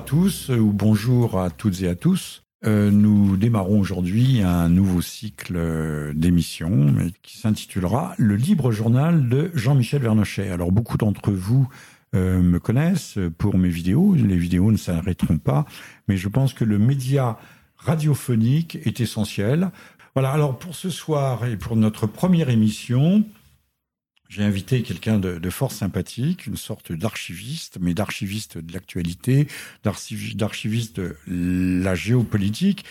à tous ou bonjour à toutes et à tous. Euh, nous démarrons aujourd'hui un nouveau cycle euh, d'émissions qui s'intitulera Le libre journal de Jean-Michel Vernochet. Alors beaucoup d'entre vous euh, me connaissent pour mes vidéos. Les vidéos ne s'arrêteront pas, mais je pense que le média radiophonique est essentiel. Voilà, alors pour ce soir et pour notre première émission, j'ai invité quelqu'un de, fort sympathique, une sorte d'archiviste, mais d'archiviste de l'actualité, d'archiviste de la géopolitique,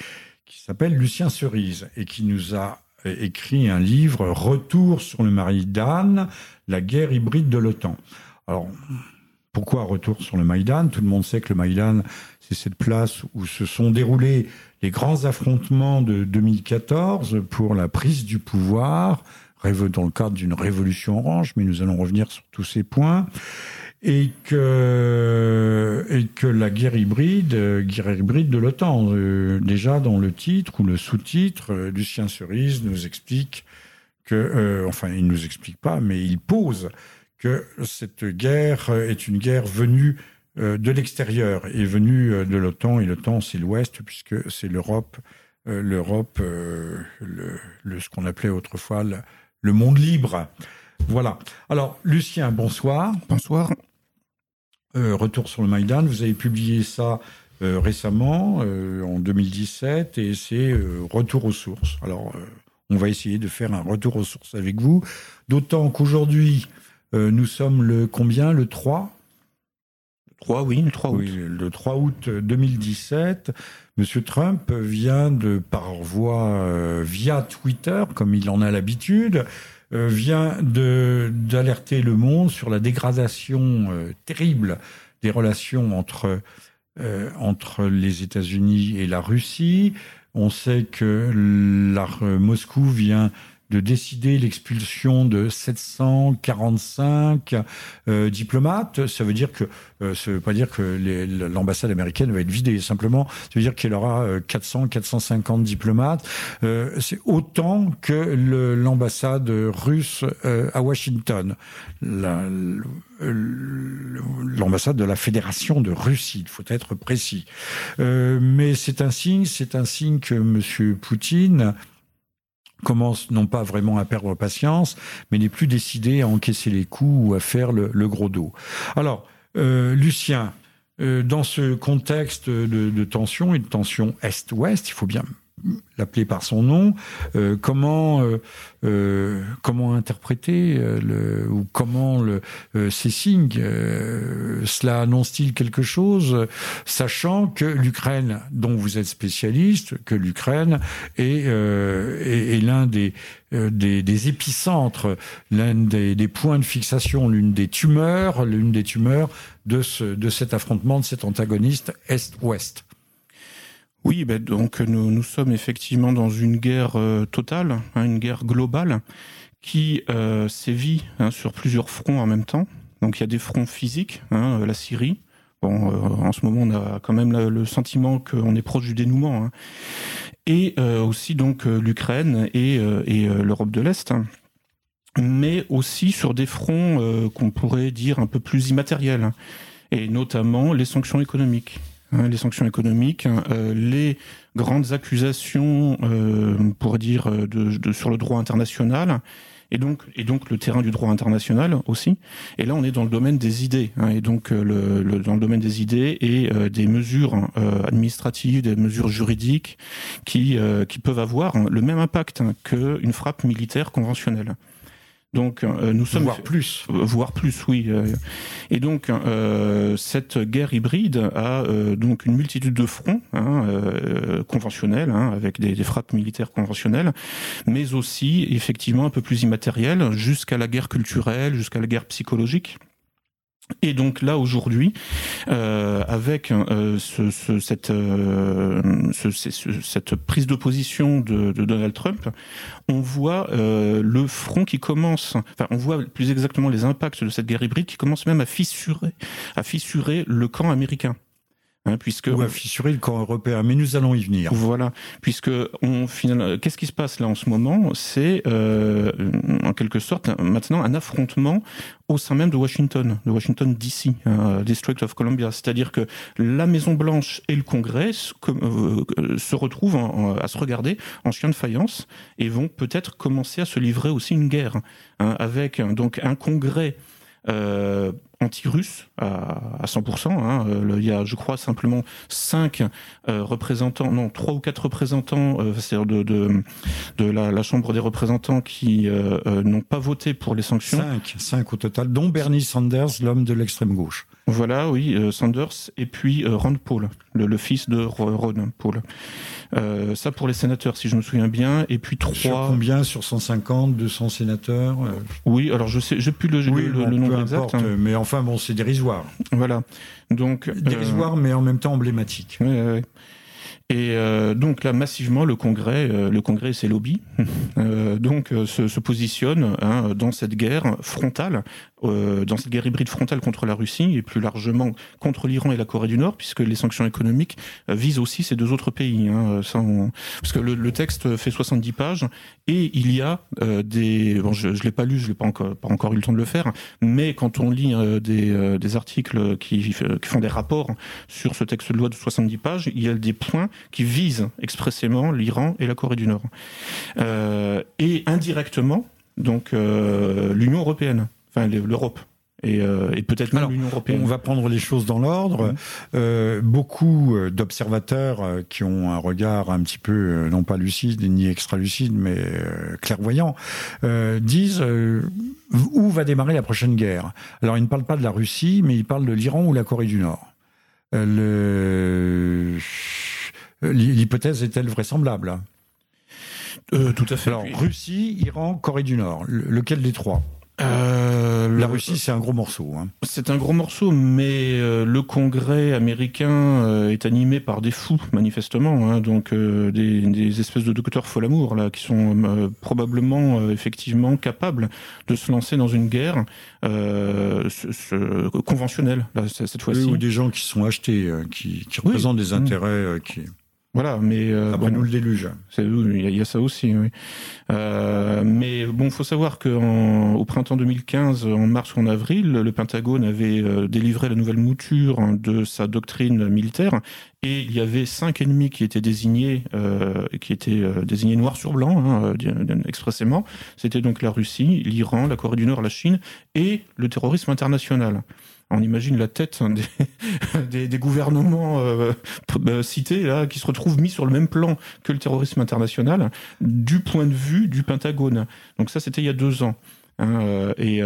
qui s'appelle Lucien Cerise et qui nous a écrit un livre Retour sur le Maïdan, la guerre hybride de l'OTAN. Alors, pourquoi retour sur le Maïdan? Tout le monde sait que le Maïdan, c'est cette place où se sont déroulés les grands affrontements de 2014 pour la prise du pouvoir dans le cadre d'une révolution orange, mais nous allons revenir sur tous ces points, et que, et que la guerre hybride, euh, guerre hybride de l'OTAN, euh, déjà dans le titre ou le sous-titre, euh, Lucien Cerise nous explique que, enfin, il nous explique pas, mais il pose que cette guerre est une guerre venue de l'extérieur et venue de l'OTAN, et l'OTAN c'est l'Ouest, puisque c'est l'Europe, l'Europe, le, le, ce qu'on appelait autrefois le monde libre. Voilà. Alors, Lucien, bonsoir. Bonsoir. Euh, retour sur le Maïdan. Vous avez publié ça euh, récemment, euh, en 2017, et c'est Retour aux sources. Alors, on va essayer de faire un retour aux sources avec vous, d'autant qu'aujourd'hui, nous sommes le combien? Le 3 3, oui, le 3 août. Oui, le 3 août 2017. Monsieur Trump vient de, par voie euh, via Twitter, comme il en a l'habitude, euh, vient d'alerter le monde sur la dégradation euh, terrible des relations entre entre les États-Unis et la Russie. On sait que la, Moscou vient de décider l'expulsion de 745 euh, diplomates. Ça veut dire que euh, ça veut pas dire que l'ambassade américaine va être vidée. Simplement, ça veut dire qu'il y aura 400, euh, 450 diplomates. Euh, c'est autant que l'ambassade russe à Washington, l'ambassade de la Fédération de Russie. Il faut être précis. mais c'est un signe, c'est un signe que Monsieur Poutine commence non pas vraiment à perdre patience, mais n'est plus décidé à encaisser les coups ou à faire le, gros dos. Alors, euh, Lucien, euh, dans ce contexte de, de, tension et de tension Est-Ouest, il faut bien l'appeler par son nom, euh, comment euh, euh, comment interpréter le, ou comment le, ces signes cela annonce-t-il quelque chose, sachant que l'Ukraine, dont vous êtes spécialiste, que l'Ukraine est, est, l'un des, des, épicentres, l'un des, des, points de fixation, l'une des tumeurs, l'une des tumeurs de ce de cet affrontement, de cet antagoniste Est-Ouest. Oui, ben donc nous, sommes effectivement dans une guerre euh, totale, hein, une guerre globale qui euh, sévit hein, sur plusieurs fronts en même temps. Donc il y a des fronts physiques, hein, la Syrie. Bon, euh, en ce moment, on a quand même le sentiment qu'on est proche du dénouement. Et aussi donc l'Ukraine et l'Europe de l'Est mais aussi sur des fronts qu'on pourrait dire un peu plus immatériels, et notamment les sanctions économiques. Hein, les sanctions économiques, hein, euh, les grandes accusations, euh, pour dire, euh, de, sur le droit international, et donc, et donc le terrain du droit international aussi. Et là, on est dans le domaine des idées, hein, et donc le, dans le domaine des idées et des mesures administratives, des mesures juridiques qui, qui peuvent avoir le même impact qu'une frappe militaire conventionnelle. Donc euh, nous sommes voire plus, voire plus, oui. Euh. et donc euh, cette guerre hybride a donc une multitude de fronts hein, conventionnels, hein, avec des, des, frappes militaires conventionnelles, mais aussi effectivement un peu plus immatérielles, jusqu'à la guerre culturelle, jusqu'à la guerre psychologique. Et donc là aujourd'hui, euh, avec euh, euh, ce, cette prise de position de, de, Donald Trump, on voit le front qui commence, enfin on voit plus exactement les impacts de cette guerre hybride qui commence même à fissurer, à fissurer le camp américain. Hein, puisque ou à fissurer le corps européen, mais nous allons y venir. Voilà, puisque on qu'est-ce qui se passe là en ce moment? C'est euh, en quelque sorte maintenant un affrontement au sein même de Washington, de Washington DC, hein, District of Columbia, c'est-à-dire que la Maison Blanche et le Congrès se, euh, se retrouvent à se regarder en chien de faïence et vont peut-être commencer à se livrer aussi une guerre hein, avec donc un Congrès euh, anti-russe à, 100%. Hein. Euh, il y a, je crois, simplement cinq euh, représentants, non, trois ou quatre représentants, c'est-à-dire de, de, de la, Chambre des représentants qui n'ont pas voté pour les sanctions. Cinq, cinq au total, dont Bernie Sanders, l'homme de l'extrême gauche. Voilà, oui, Sanders, et puis Rand Paul, le, fils de Ron Paul. Euh, ça pour les sénateurs, si je me souviens bien. Et puis trois. Sur combien? Sur 150, 200 sénateurs euh? Oui, alors je sais, j'ai plus le, le, nombre exact. Hein. Mais enfin, bon, c'est dérisoire. Voilà. Donc dérisoire, euh, mais en même temps emblématique. Oui, oui. Et euh, donc là, massivement, le Congrès, euh, le Congrès et ses lobbies, euh, donc se, se positionnent hein, dans cette guerre frontale, dans cette guerre hybride frontale contre la Russie et plus largement contre l'Iran et la Corée du Nord, puisque les sanctions économiques visent aussi ces deux autres pays. Hein, ça Parce que le, le, texte fait 70 pages et il y a des, bon, je, je l'ai pas lu, je l'ai pas encore, pas encore eu le temps de le faire, mais quand on lit des, des articles qui, qui font des rapports sur ce texte de loi de 70 pages, il y a des points qui visent expressément l'Iran et la Corée du Nord. Euh, et indirectement, donc euh, l'Union européenne, enfin l'Europe. Et, euh, et peut-être même l'Union européenne. On va prendre les choses dans l'ordre. Euh, beaucoup d'observateurs qui ont un regard un petit peu, non pas lucide ni extra-lucide, mais clairvoyant, disent où va démarrer la prochaine guerre? Alors ils ne parlent pas de la Russie, mais ils parlent de l'Iran ou la Corée du Nord. le euh, l'hypothèse est-elle vraisemblable? Euh, Tout à fait. Alors, Russie, Iran, Corée du Nord, lequel des trois? Euh, La Russie, c'est un gros morceau. Hein. C'est un gros morceau, mais euh, le Congrès américain est animé par des fous, manifestement, hein, donc des, des, espèces de docteurs folamour là, qui sont probablement effectivement capables de se lancer dans une guerre conventionnelle là, cette fois-ci. ou des gens qui sont achetés, qui, qui représentent des mmh. intérêts qui. Voilà, mais euh, après nous le déluge. Il y, a ça aussi. Oui. Euh, mais bon, faut savoir que au printemps 2015, en mars ou en avril, le Pentagone avait euh, délivré la nouvelle mouture de sa doctrine militaire, et il y avait cinq ennemis qui étaient désignés, euh, qui étaient euh, désignés noir sur blanc, hein, expressément. C'était donc la Russie, l'Iran, la Corée du Nord, la Chine et le terrorisme international on imagine la tête des, des, gouvernements euh, euh, cités là qui se retrouvent mis sur le même plan que le terrorisme international du point de vue du Pentagone. Donc ça c'était il y a deux ans. Hein, euh, et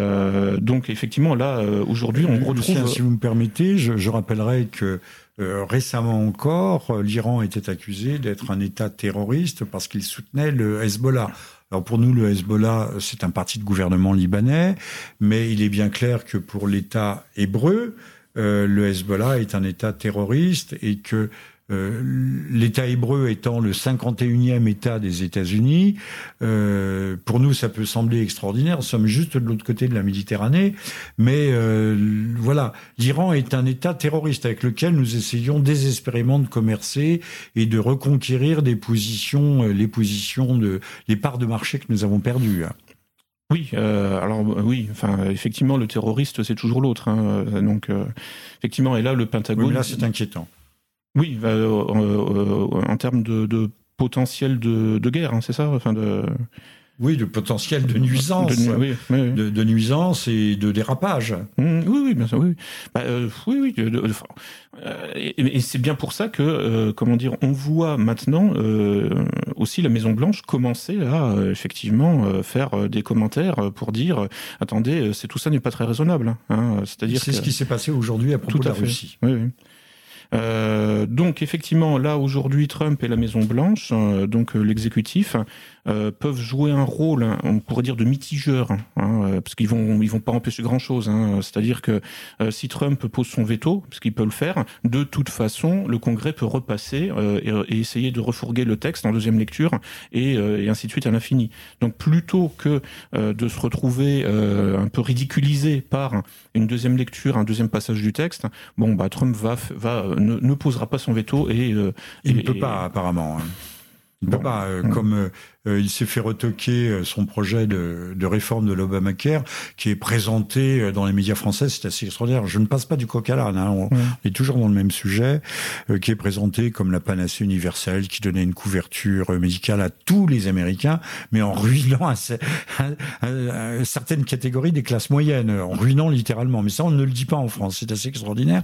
donc effectivement là aujourd'hui on retrouve. si vous me permettez, je, je rappellerai que récemment encore, l'Iran était accusé d'être un État terroriste parce qu'il soutenait le Hezbollah. Alors pour nous, le Hezbollah, c'est un parti de gouvernement libanais, mais il est bien clair que pour l'État hébreu, euh, le Hezbollah est un État terroriste et que euh, l'État hébreu étant le 51e État des États-Unis, euh, pour nous ça peut sembler extraordinaire, nous sommes juste de l'autre côté de la Méditerranée, mais euh, voilà, l'Iran est un État terroriste avec lequel nous essayons désespérément de commercer et de reconquérir des positions, les positions de les parts de marché que nous avons perdues. Oui, alors oui, enfin effectivement le terroriste c'est toujours l'autre, hein, donc effectivement et là le Pentagone. là c'est inquiétant. Oui, euh, euh, en termes de, potentiel de, guerre, hein, c'est ça enfin de... Oui, de potentiel de nuisance, de, de, nuisance et de dérapage. Mmh, oui, oui, bien sûr, oui, bah, euh, oui, oui. et, c'est bien pour ça que, comment dire, on voit maintenant aussi la Maison Blanche commencer à effectivement faire des commentaires pour dire, attendez, c'est tout ça n'est pas très raisonnable. Hein, C'est-à-dire c'est ce qui s'est passé aujourd'hui à propos de la Russie. Oui, oui. Euh, donc effectivement, là aujourd'hui, Trump et la Maison Blanche, euh, donc euh, l'exécutif, euh, peuvent jouer un rôle, on pourrait dire de mitigeur, hein, euh, parce qu'ils vont ils vont pas empêcher grand chose. Hein. C'est-à-dire que euh, si Trump pose son veto, parce qu'il peut le faire, de toute façon, le Congrès peut repasser et, et, essayer de refourguer le texte en deuxième lecture et, et ainsi de suite à l'infini. Donc plutôt que de se retrouver un peu ridiculisé par une deuxième lecture, un deuxième passage du texte, bon bah Trump va va ne, ne posera pas son veto et il ne peut pas apparemment. Hein. Il peut pas, euh, comme euh, euh, il s'est fait retoquer euh, son projet de, de réforme de l'Obamacare, qui est présenté euh, dans les médias français, c'est assez extraordinaire. Je ne passe pas du coq à l'âne, hein, on, est toujours dans le même sujet, qui est présenté comme la panacée universelle, qui donnait une couverture médicale à tous les Américains, mais en ruinant à, certaines catégories des classes moyennes, en ruinant littéralement. Mais ça, on ne le dit pas en France, c'est assez extraordinaire.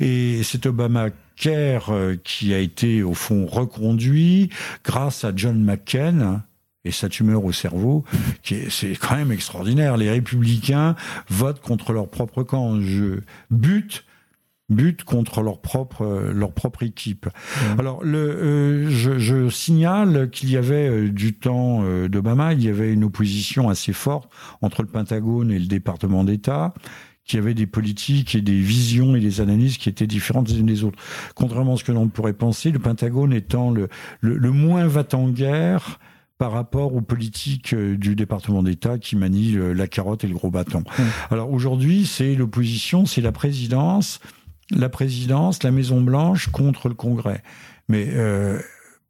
Et cet Obamacare qui a été au fond reconduit grâce à John McCain, et sa tumeur au cerveau, qui c'est quand même extraordinaire. Les républicains votent contre leur propre camp, je bute butent contre leur propre leur propre équipe. Alors le euh, je, je, signale qu'il y avait euh, du temps euh, d'Obama, il y avait une opposition assez forte entre le Pentagone et le département d'État qui avait des politiques et des visions et des analyses qui étaient différentes les unes des autres. Contrairement à ce que l'on pourrait penser, le Pentagone étant le, le, le moins va en guerre par rapport aux politiques euh, du département d'État qui manie euh, la carotte et le gros bâton. Mmh. Alors aujourd'hui, c'est l'opposition, c'est la présidence, la présidence, la Maison Blanche contre le Congrès. Mais euh,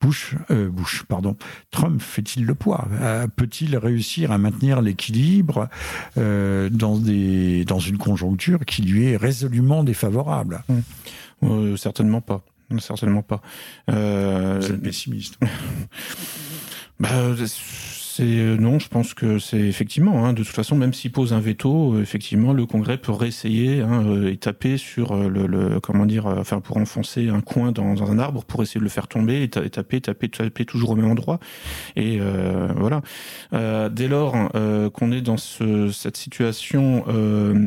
Bush, euh, Bush, pardon, Trump fait-il le poids? Peut-il réussir à maintenir l'équilibre euh, dans des dans une conjoncture qui lui est résolument défavorable? Mmh. Certainement pas. Certainement pas. Euh... Vous êtes pessimiste. bah, euh, non, je pense que c'est effectivement. Hein, de toute façon, même s'il pose un veto, euh, effectivement, le Congrès peut réessayer hein, euh, et taper sur le, comment dire, enfin pour enfoncer un coin dans, un arbre pour essayer de le faire tomber et, taper, taper, taper toujours au même endroit. Et voilà. dès lors qu'on est dans cette situation,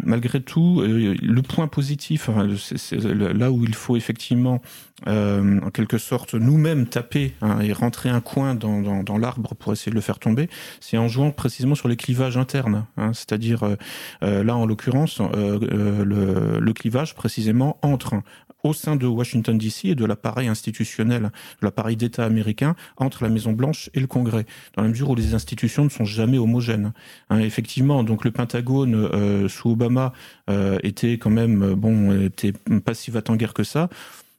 malgré tout, le point positif, c'est là où il faut effectivement en quelque sorte nous-mêmes taper hein, et rentrer un coin dans, dans, dans l'arbre pour essayer de le faire tomber c'est en jouant précisément sur les clivages internes. Hein. C'est-à-dire, euh, euh, là, en l'occurrence, euh, le, clivage précisément entre au sein de Washington DC et de l'appareil institutionnel, de l'appareil d'État américain, entre la Maison Blanche et le Congrès, dans la mesure où les institutions ne sont jamais homogènes. Hein, effectivement, donc le Pentagone sous Obama était quand même bon, était pas si va en guerre que ça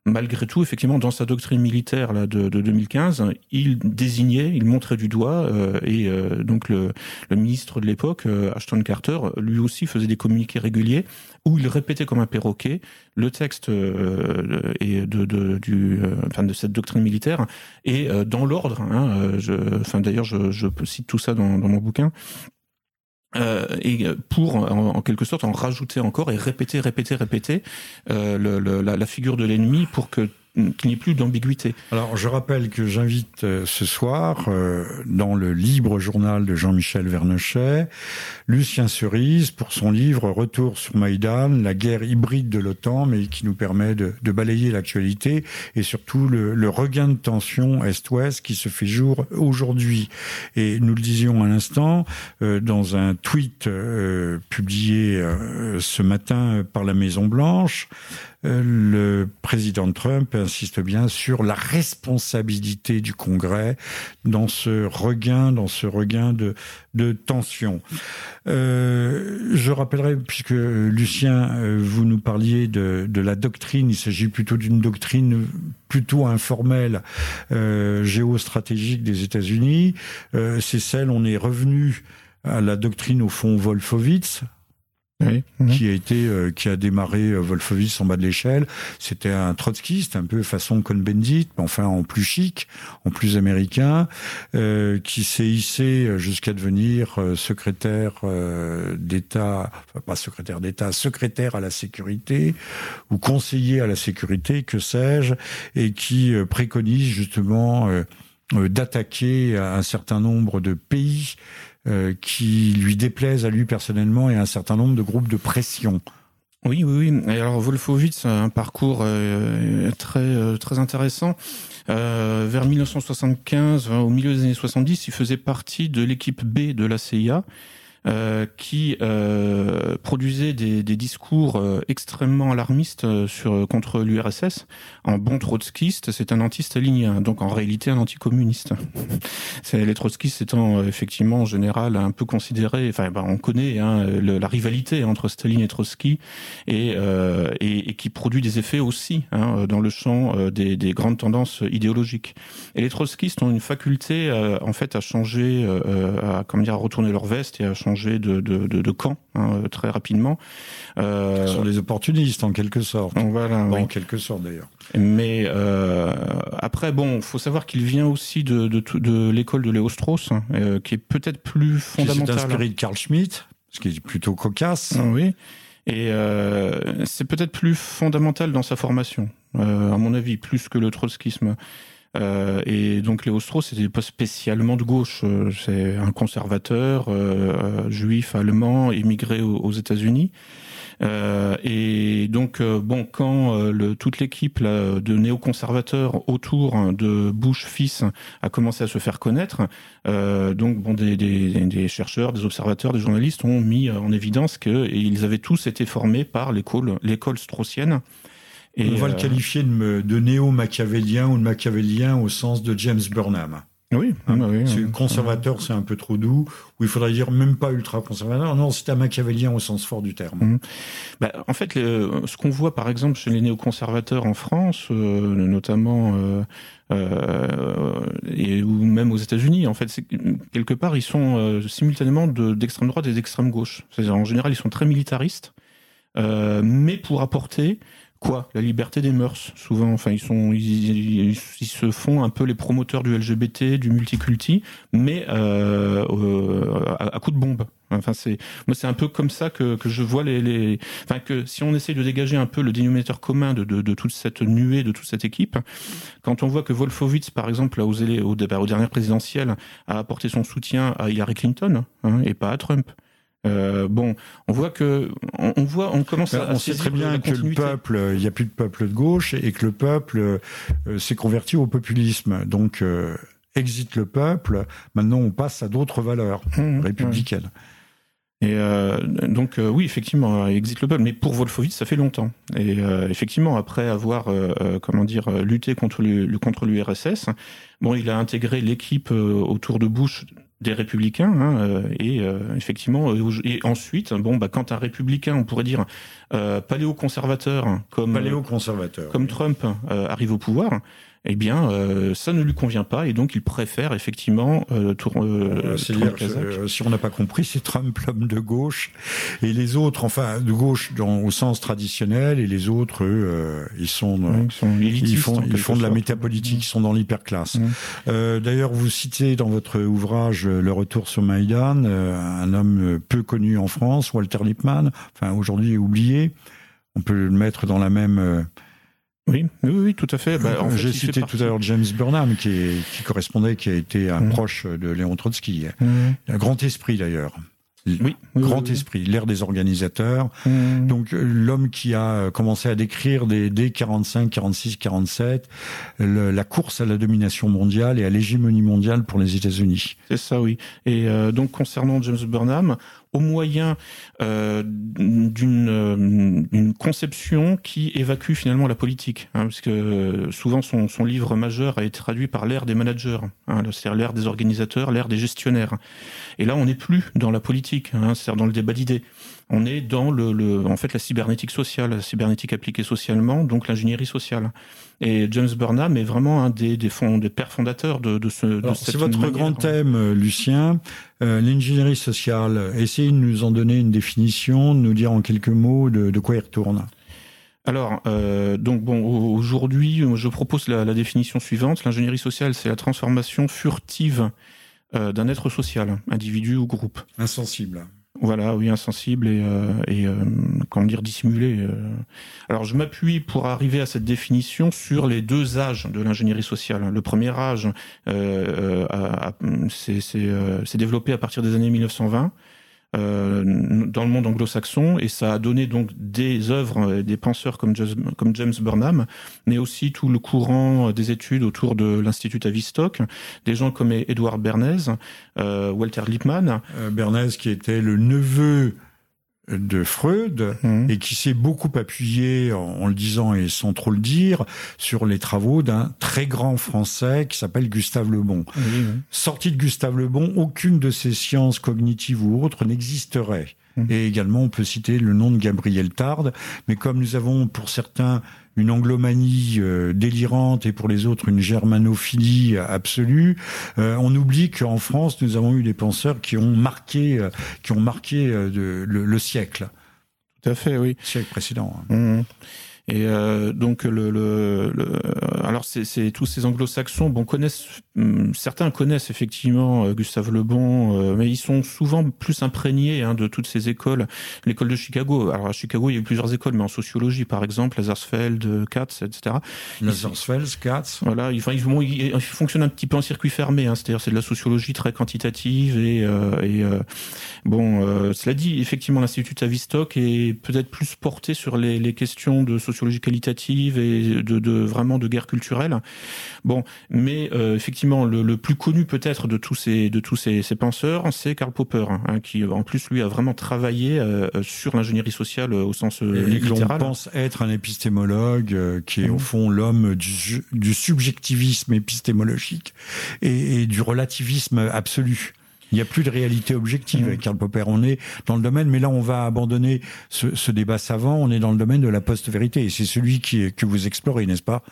malgré tout, effectivement, dans sa doctrine militaire là, de, de 2015, il désignait, il montrait du doigt, euh, et euh, donc le, le, ministre de l'époque, euh, Ashton Carter, lui aussi faisait des communiqués réguliers où il répétait comme un perroquet le texte et de, de, du, enfin, de cette doctrine militaire et dans l'ordre. Hein, enfin, d'ailleurs, je, je cite tout ça dans, dans mon bouquin. Euh, et pour en, quelque sorte en rajouter encore et répéter, répéter, répéter euh, le, la, figure de l'ennemi pour que qu'il n'y ait plus d'ambiguïté. Alors, je rappelle que j'invite euh, ce soir, euh, dans le libre journal de Jean-Michel Vernochet, Lucien Cerise pour son livre Retour sur Maïdan, la guerre hybride de l'OTAN, mais qui nous permet de, de balayer l'actualité et surtout le, le, regain de tension Est-Ouest qui se fait jour aujourd'hui. Et nous le disions à l'instant, euh, dans un tweet publié ce matin par la Maison Blanche, le président Trump insiste bien sur la responsabilité du Congrès dans ce regain, dans ce regain de, de tension. Euh, je rappellerai, puisque Lucien, euh, vous nous parliez de, de la doctrine, il s'agit plutôt d'une doctrine plutôt informelle, euh, géostratégique des États-Unis. Euh, C'est celle, on est revenu à la doctrine au fond Wolfowitz, Mhm. qui a été, euh, qui a démarré euh, Wolfowitz en bas de l'échelle. C'était un trotskiste, un peu façon Cohn-Bendit, enfin en plus chic, en plus américain, euh, qui s'est hissé jusqu'à devenir euh, secrétaire d'État, enfin pas secrétaire d'État, secrétaire à la sécurité ou conseiller à la sécurité, que sais-je, et qui préconise justement d'attaquer un certain nombre de pays euh, qui lui déplaisent à lui personnellement et à un certain nombre de groupes de pression. Oui, oui, oui. Et alors Wolfowitz a un parcours euh, très euh, très intéressant. Euh, vers 1975, au milieu des années 70, il faisait partie de l'équipe B de la CIA. Euh, qui euh, produisait des, des discours euh, extrêmement alarmistes euh, sur contre l'URSS. En bon trotskiste, c'est un anti-stalinien, donc en réalité un anticommuniste. les trotskistes étant effectivement en général un peu considérés, enfin ben, on connaît hein, le, la rivalité entre Staline et Trotsky et, et, et, qui produit des effets aussi hein, dans le champ des, des, grandes tendances idéologiques. Et les trotskistes ont une faculté en fait à changer, à comment dire, à retourner leur veste et à changer de, de, de, de camp hein, très rapidement. Euh, Ce sont des opportunistes en quelque sorte. Voilà, bon, En quelque sorte d'ailleurs. Mais euh, après, bon, faut savoir qu'il vient aussi de, l'école de Léo Strauss, hein, euh, qui est peut-être plus fondamentale. C'est inspiré de Carl Schmitt, ce qui est plutôt cocasse. Ah oui. Et euh, c'est peut-être plus fondamental dans sa formation, euh, à mon avis, plus que le trotskisme. Euh, et donc Léo Strauss, c'était pas spécialement de gauche. Euh, c'est un conservateur euh, juif allemand émigré aux, États-Unis. Euh, et donc, bon, quand le, toute l'équipe de néoconservateurs autour de Bush fils a commencé à se faire connaître, euh, donc bon, des, des, des, chercheurs, des observateurs, des journalistes ont mis en évidence qu'ils avaient tous été formés par l'école, l'école straussienne. Et On va le euh, qualifier de, de néo-machiavélien ou de machiavélien au sens de James Burnham. Oui, hein oui, conservateur, c'est un peu trop doux. Ou il faudrait dire même pas ultra conservateur. Non, c'est un machiavélien au sens fort du terme. Mmh. Bah, en fait, ce qu'on voit par exemple chez les néoconservateurs en France, euh, notamment euh, euh, et ou même aux États-Unis, en fait, quelque part, ils sont euh, simultanément d'extrême droite et d'extrême gauche. C'est-à-dire en général, ils sont très militaristes, mais pour apporter quoi La liberté des mœurs, souvent. Enfin, ils sont, ils, se font un peu les promoteurs du LGBT, du multiculti, mais euh, euh, à, coup de bombe. Enfin, c'est moi, c'est un peu comme ça que, que je vois les, les, enfin que si on essaye de dégager un peu le dénominateur commun de, de, de, toute cette nuée, de toute cette équipe, quand on voit que Wolfowitz, par exemple, a osé au, aux dernières présidentielles, a apporté son soutien à Hillary Clinton hein, et pas à Trump. Euh, bon, on voit que on, voit, on commence à. On sait très bien que le peuple, il n'y a plus de peuple de gauche et que le peuple euh, s'est converti au populisme. Donc, euh, exit le peuple. Maintenant, on passe à d'autres valeurs mmh, mmh, républicaines. Et euh, donc oui, effectivement, exit le peuple. Mais pour Wolfowitz, ça fait longtemps. Et effectivement, après avoir, comment dire, lutté contre l'URSS, bon, il a intégré l'équipe autour de Bush des républicains hein, euh, et euh, effectivement euh, et ensuite bon bah quand un républicain on pourrait dire euh, paléoconservateur comme paléoconservateur comme Trump arrive au pouvoir eh bien, euh, ça ne lui convient pas et donc il préfère effectivement euh, tour, euh, euh si on n'a pas compris, c'est Trump l'homme de gauche et les autres, enfin de gauche dans, au sens traditionnel et les autres, eux, ils sont, ils, sont ils font, ils font de la métapolitique, ils sont dans l'hyperclasse. D'ailleurs, vous citez dans votre ouvrage Le Retour sur Maïdan un homme peu connu en France, Walter Lippmann, enfin aujourd'hui oublié. On peut le mettre dans la même oui, oui, oui, tout à fait. Bah, J'ai cité tout à l'heure James Burnham, qui, est, qui correspondait, qui a été un mmh. proche de Léon Trotsky. Mmh. Un grand esprit d'ailleurs. Oui, grand esprit, l'ère des organisateurs. Mmh. Donc euh, l'homme qui a commencé à décrire dès, dès 45, 46, 47 la course à la domination mondiale et à l'hégémonie mondiale pour les États-Unis. C'est ça, oui. Et euh, donc concernant James Burnham, au moyen euh, d'une euh, conception qui évacue finalement la politique, hein, parce que souvent son, son, livre majeur a été traduit par l'ère des managers, hein, c'est-à-dire l'ère des organisateurs, l'ère des gestionnaires. Et là, on n'est plus dans la politique, hein, c'est-à-dire dans le débat d'idées on est dans le, le, en fait la cybernétique sociale, la cybernétique appliquée socialement, donc l'ingénierie sociale. Et James Burnham est vraiment un des, des, fonds, des pères fondateurs de, de ce. de c'est votre grand thème, euh, Lucien, euh, l'ingénierie sociale. Essayez de nous en donner une définition, de nous dire en quelques mots de, de quoi il retourne. Alors, euh, donc bon, aujourd'hui, je propose la, la définition suivante. L'ingénierie sociale, c'est la transformation furtive euh, d'un être social, individu ou groupe. Insensible. Voilà, oui, insensible et, euh, et euh, comment dire dissimulé. Euh. Alors, je m'appuie pour arriver à cette définition sur les deux âges de l'ingénierie sociale. Le premier âge s'est développé à partir des années 1920 euh, dans le monde anglo-saxon et ça a donné donc des œuvres, des penseurs comme James, comme James Burnham, mais aussi tout le courant des études autour de l'Institut Tavistock, des gens comme Edward Bernays, Walter Lippmann. Bernays qui était le neveu de Freud mmh. et qui s'est beaucoup appuyé, en, le disant et sans trop le dire, sur les travaux d'un très grand Français qui s'appelle Gustave Le Bon. Sorti de Gustave Le Bon, aucune de ces sciences cognitives ou autres n'existerait. Mmh. Et également, on peut citer le nom de Gabriel Tarde, mais comme nous avons pour certains une anglomanie euh, délirante et pour les autres une germanophilie absolue, euh, on oublie qu'en France nous avons eu des penseurs qui ont marqué, euh, qui ont marqué le, siècle. Tout à fait, oui. Le siècle précédent. Hein. Mmh. Et euh, donc le, le, le alors c'est tous ces anglo-saxons, bon connaissent hum, certains connaissent effectivement euh, Gustave Le Bon, euh, mais ils sont souvent plus imprégnés hein, de toutes ces écoles. L'école de Chicago. Alors à Chicago il y a eu plusieurs écoles, mais en sociologie par exemple, Lazarsfeld, Katz, etc. Lazarsfeld, Katz. Voilà, ils, enfin, ils, ils, fonctionnent un petit peu en circuit fermé, hein, c'est-à-dire c'est de la sociologie très quantitative et, et bon, cela dit, effectivement l'institut Tavistock est peut-être plus porté sur les, les questions de sociologie sociologie qualitative et de, de vraiment de guerre culturelle. Bon, mais euh, effectivement, le, le, plus connu peut-être de tous ces de tous ces, ces penseurs, c'est Karl Popper, hein, qui en plus lui a vraiment travaillé euh, sur l'ingénierie sociale au sens euh, et littéral. On pense être un épistémologue qui est au fond l'homme du, du, subjectivisme épistémologique et, et du relativisme absolu. Il n'y a plus de réalité objective avec Karl Popper. On est dans le domaine, mais là on va abandonner ce, ce débat savant. On est dans le domaine de la post-vérité et c'est celui qui, que vous explorez, n'est-ce pas?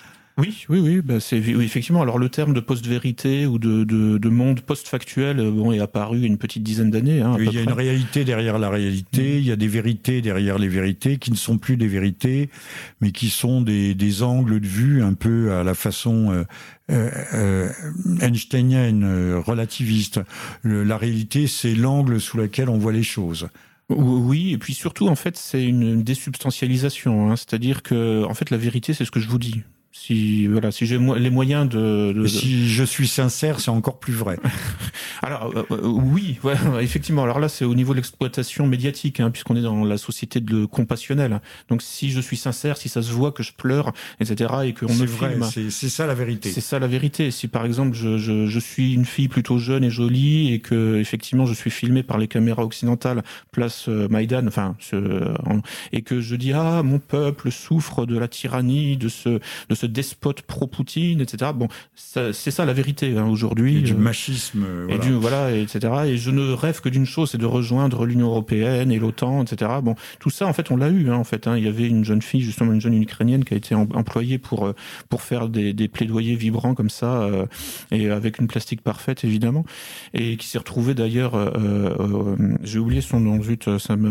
Oui, oui, oui, bah c'est oui, effectivement. Alors le terme de post-vérité ou de, de, de monde post-factuel, euh, bon, est apparu une petite dizaine d'années. Hein, il y a une réalité derrière la réalité, il y a des vérités derrière les vérités qui ne sont plus des vérités, mais qui sont des, des angles de vue un peu à la façon euh, euh, euh einsteinienne, euh, relativiste. la réalité, c'est l'angle sous lequel on voit les choses. Oui, et puis surtout, en fait, c'est une désubstantialisation. Hein, C'est-à-dire que, en fait, la vérité, c'est ce que je vous dis si voilà si j'ai les moyens de, de, si je suis sincère c'est encore plus vrai. Alors euh, euh, oui ouais, effectivement. Alors là c'est au niveau de l'exploitation médiatique hein, puisqu'on est dans la société de compassionnel. Donc si je suis sincère si ça se voit que je pleure etc et qu'on me vrai, filme. c'est ça la vérité. C'est ça la vérité. Si par exemple je, je, je, suis une fille plutôt jeune et jolie et que effectivement je suis filmé par les caméras occidentales place euh, Maïdan enfin ce, et que je dis ah mon peuple souffre de la tyrannie de ce de ce despote pro-Poutine, etc. Bon, c'est ça la vérité hein, aujourd'hui. Du euh, machisme, et voilà. Du, voilà, etc. Et je ne rêve que d'une chose, c'est de rejoindre l'Union européenne et l'OTAN, etc. Bon, tout ça, en fait, on l'a eu. Hein, en fait, hein. il y avait une jeune fille, justement une jeune ukrainienne, qui a été employée pour euh, pour faire des, des plaidoyers vibrants comme ça, euh, et avec une plastique parfaite, évidemment, et qui s'est retrouvée d'ailleurs, euh, j'ai oublié son nom, zut, ça me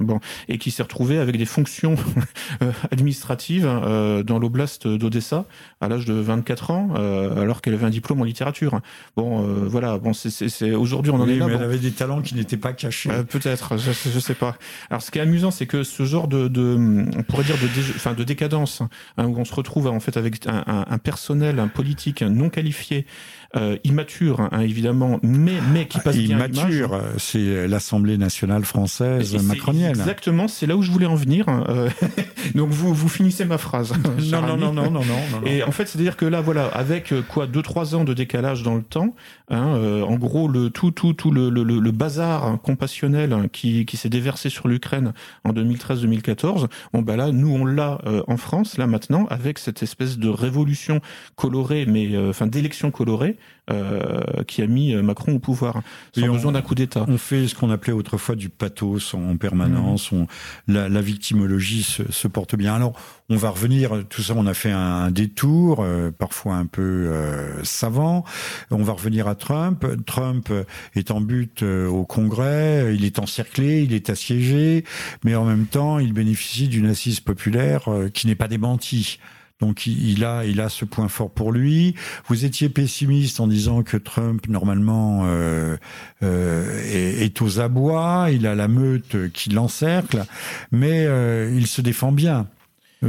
bon, et qui s'est retrouvée avec des fonctions administratives dans l'oblast de d'Odessa à l'âge de 24 ans, euh, alors qu'elle avait un diplôme en littérature. Bon, euh, voilà. Bon, c'est aujourd'hui on en est là. Mais elle avait des talents qui n'étaient pas cachés. Euh, peut-être, je, je sais pas. Alors, ce qui est amusant, c'est que ce genre de, de, on pourrait dire de, enfin, de décadence, hein, où on se retrouve en fait avec un, un, un personnel, un politique non qualifié, euh, immature, hein, évidemment, mais, mais qui passe bien Immature, c'est l'Assemblée nationale française macronienne. Exactement, c'est là où je voulais en venir. Hein, euh, donc vous, vous finissez ma phrase. non, non, non, non, non, non, Et en fait, c'est-à-dire que là, voilà, avec euh, quoi, deux, trois ans de décalage dans le temps, hein, euh, en gros, le tout, tout, tout le, le, le bazar compassionnel qui, qui s'est déversé sur l'Ukraine en 2013-2014, bon, bah là, nous, on l'a euh, en France, là, maintenant, avec cette espèce de révolution colorée, mais, enfin, d'élection colorée, euh, qui a mis Macron au pouvoir, sans besoin d'un coup d'État. On fait ce qu'on appelait autrefois du pathos en permanence. Mmh. On, la, la, victimologie se, se, porte bien. Alors, on va revenir. Tout ça, on a fait un, détour, euh, parfois un peu euh, savant. On va revenir à Trump. Trump est en but euh, au Congrès. Il est encerclé, il est assiégé, mais en même temps, il bénéficie d'une assise populaire qui n'est pas démentie. Donc il a, il a ce point fort pour lui. Vous étiez pessimiste en disant que Trump normalement euh, euh, est, aux abois, il a la meute qui l'encercle, mais euh, il se défend bien.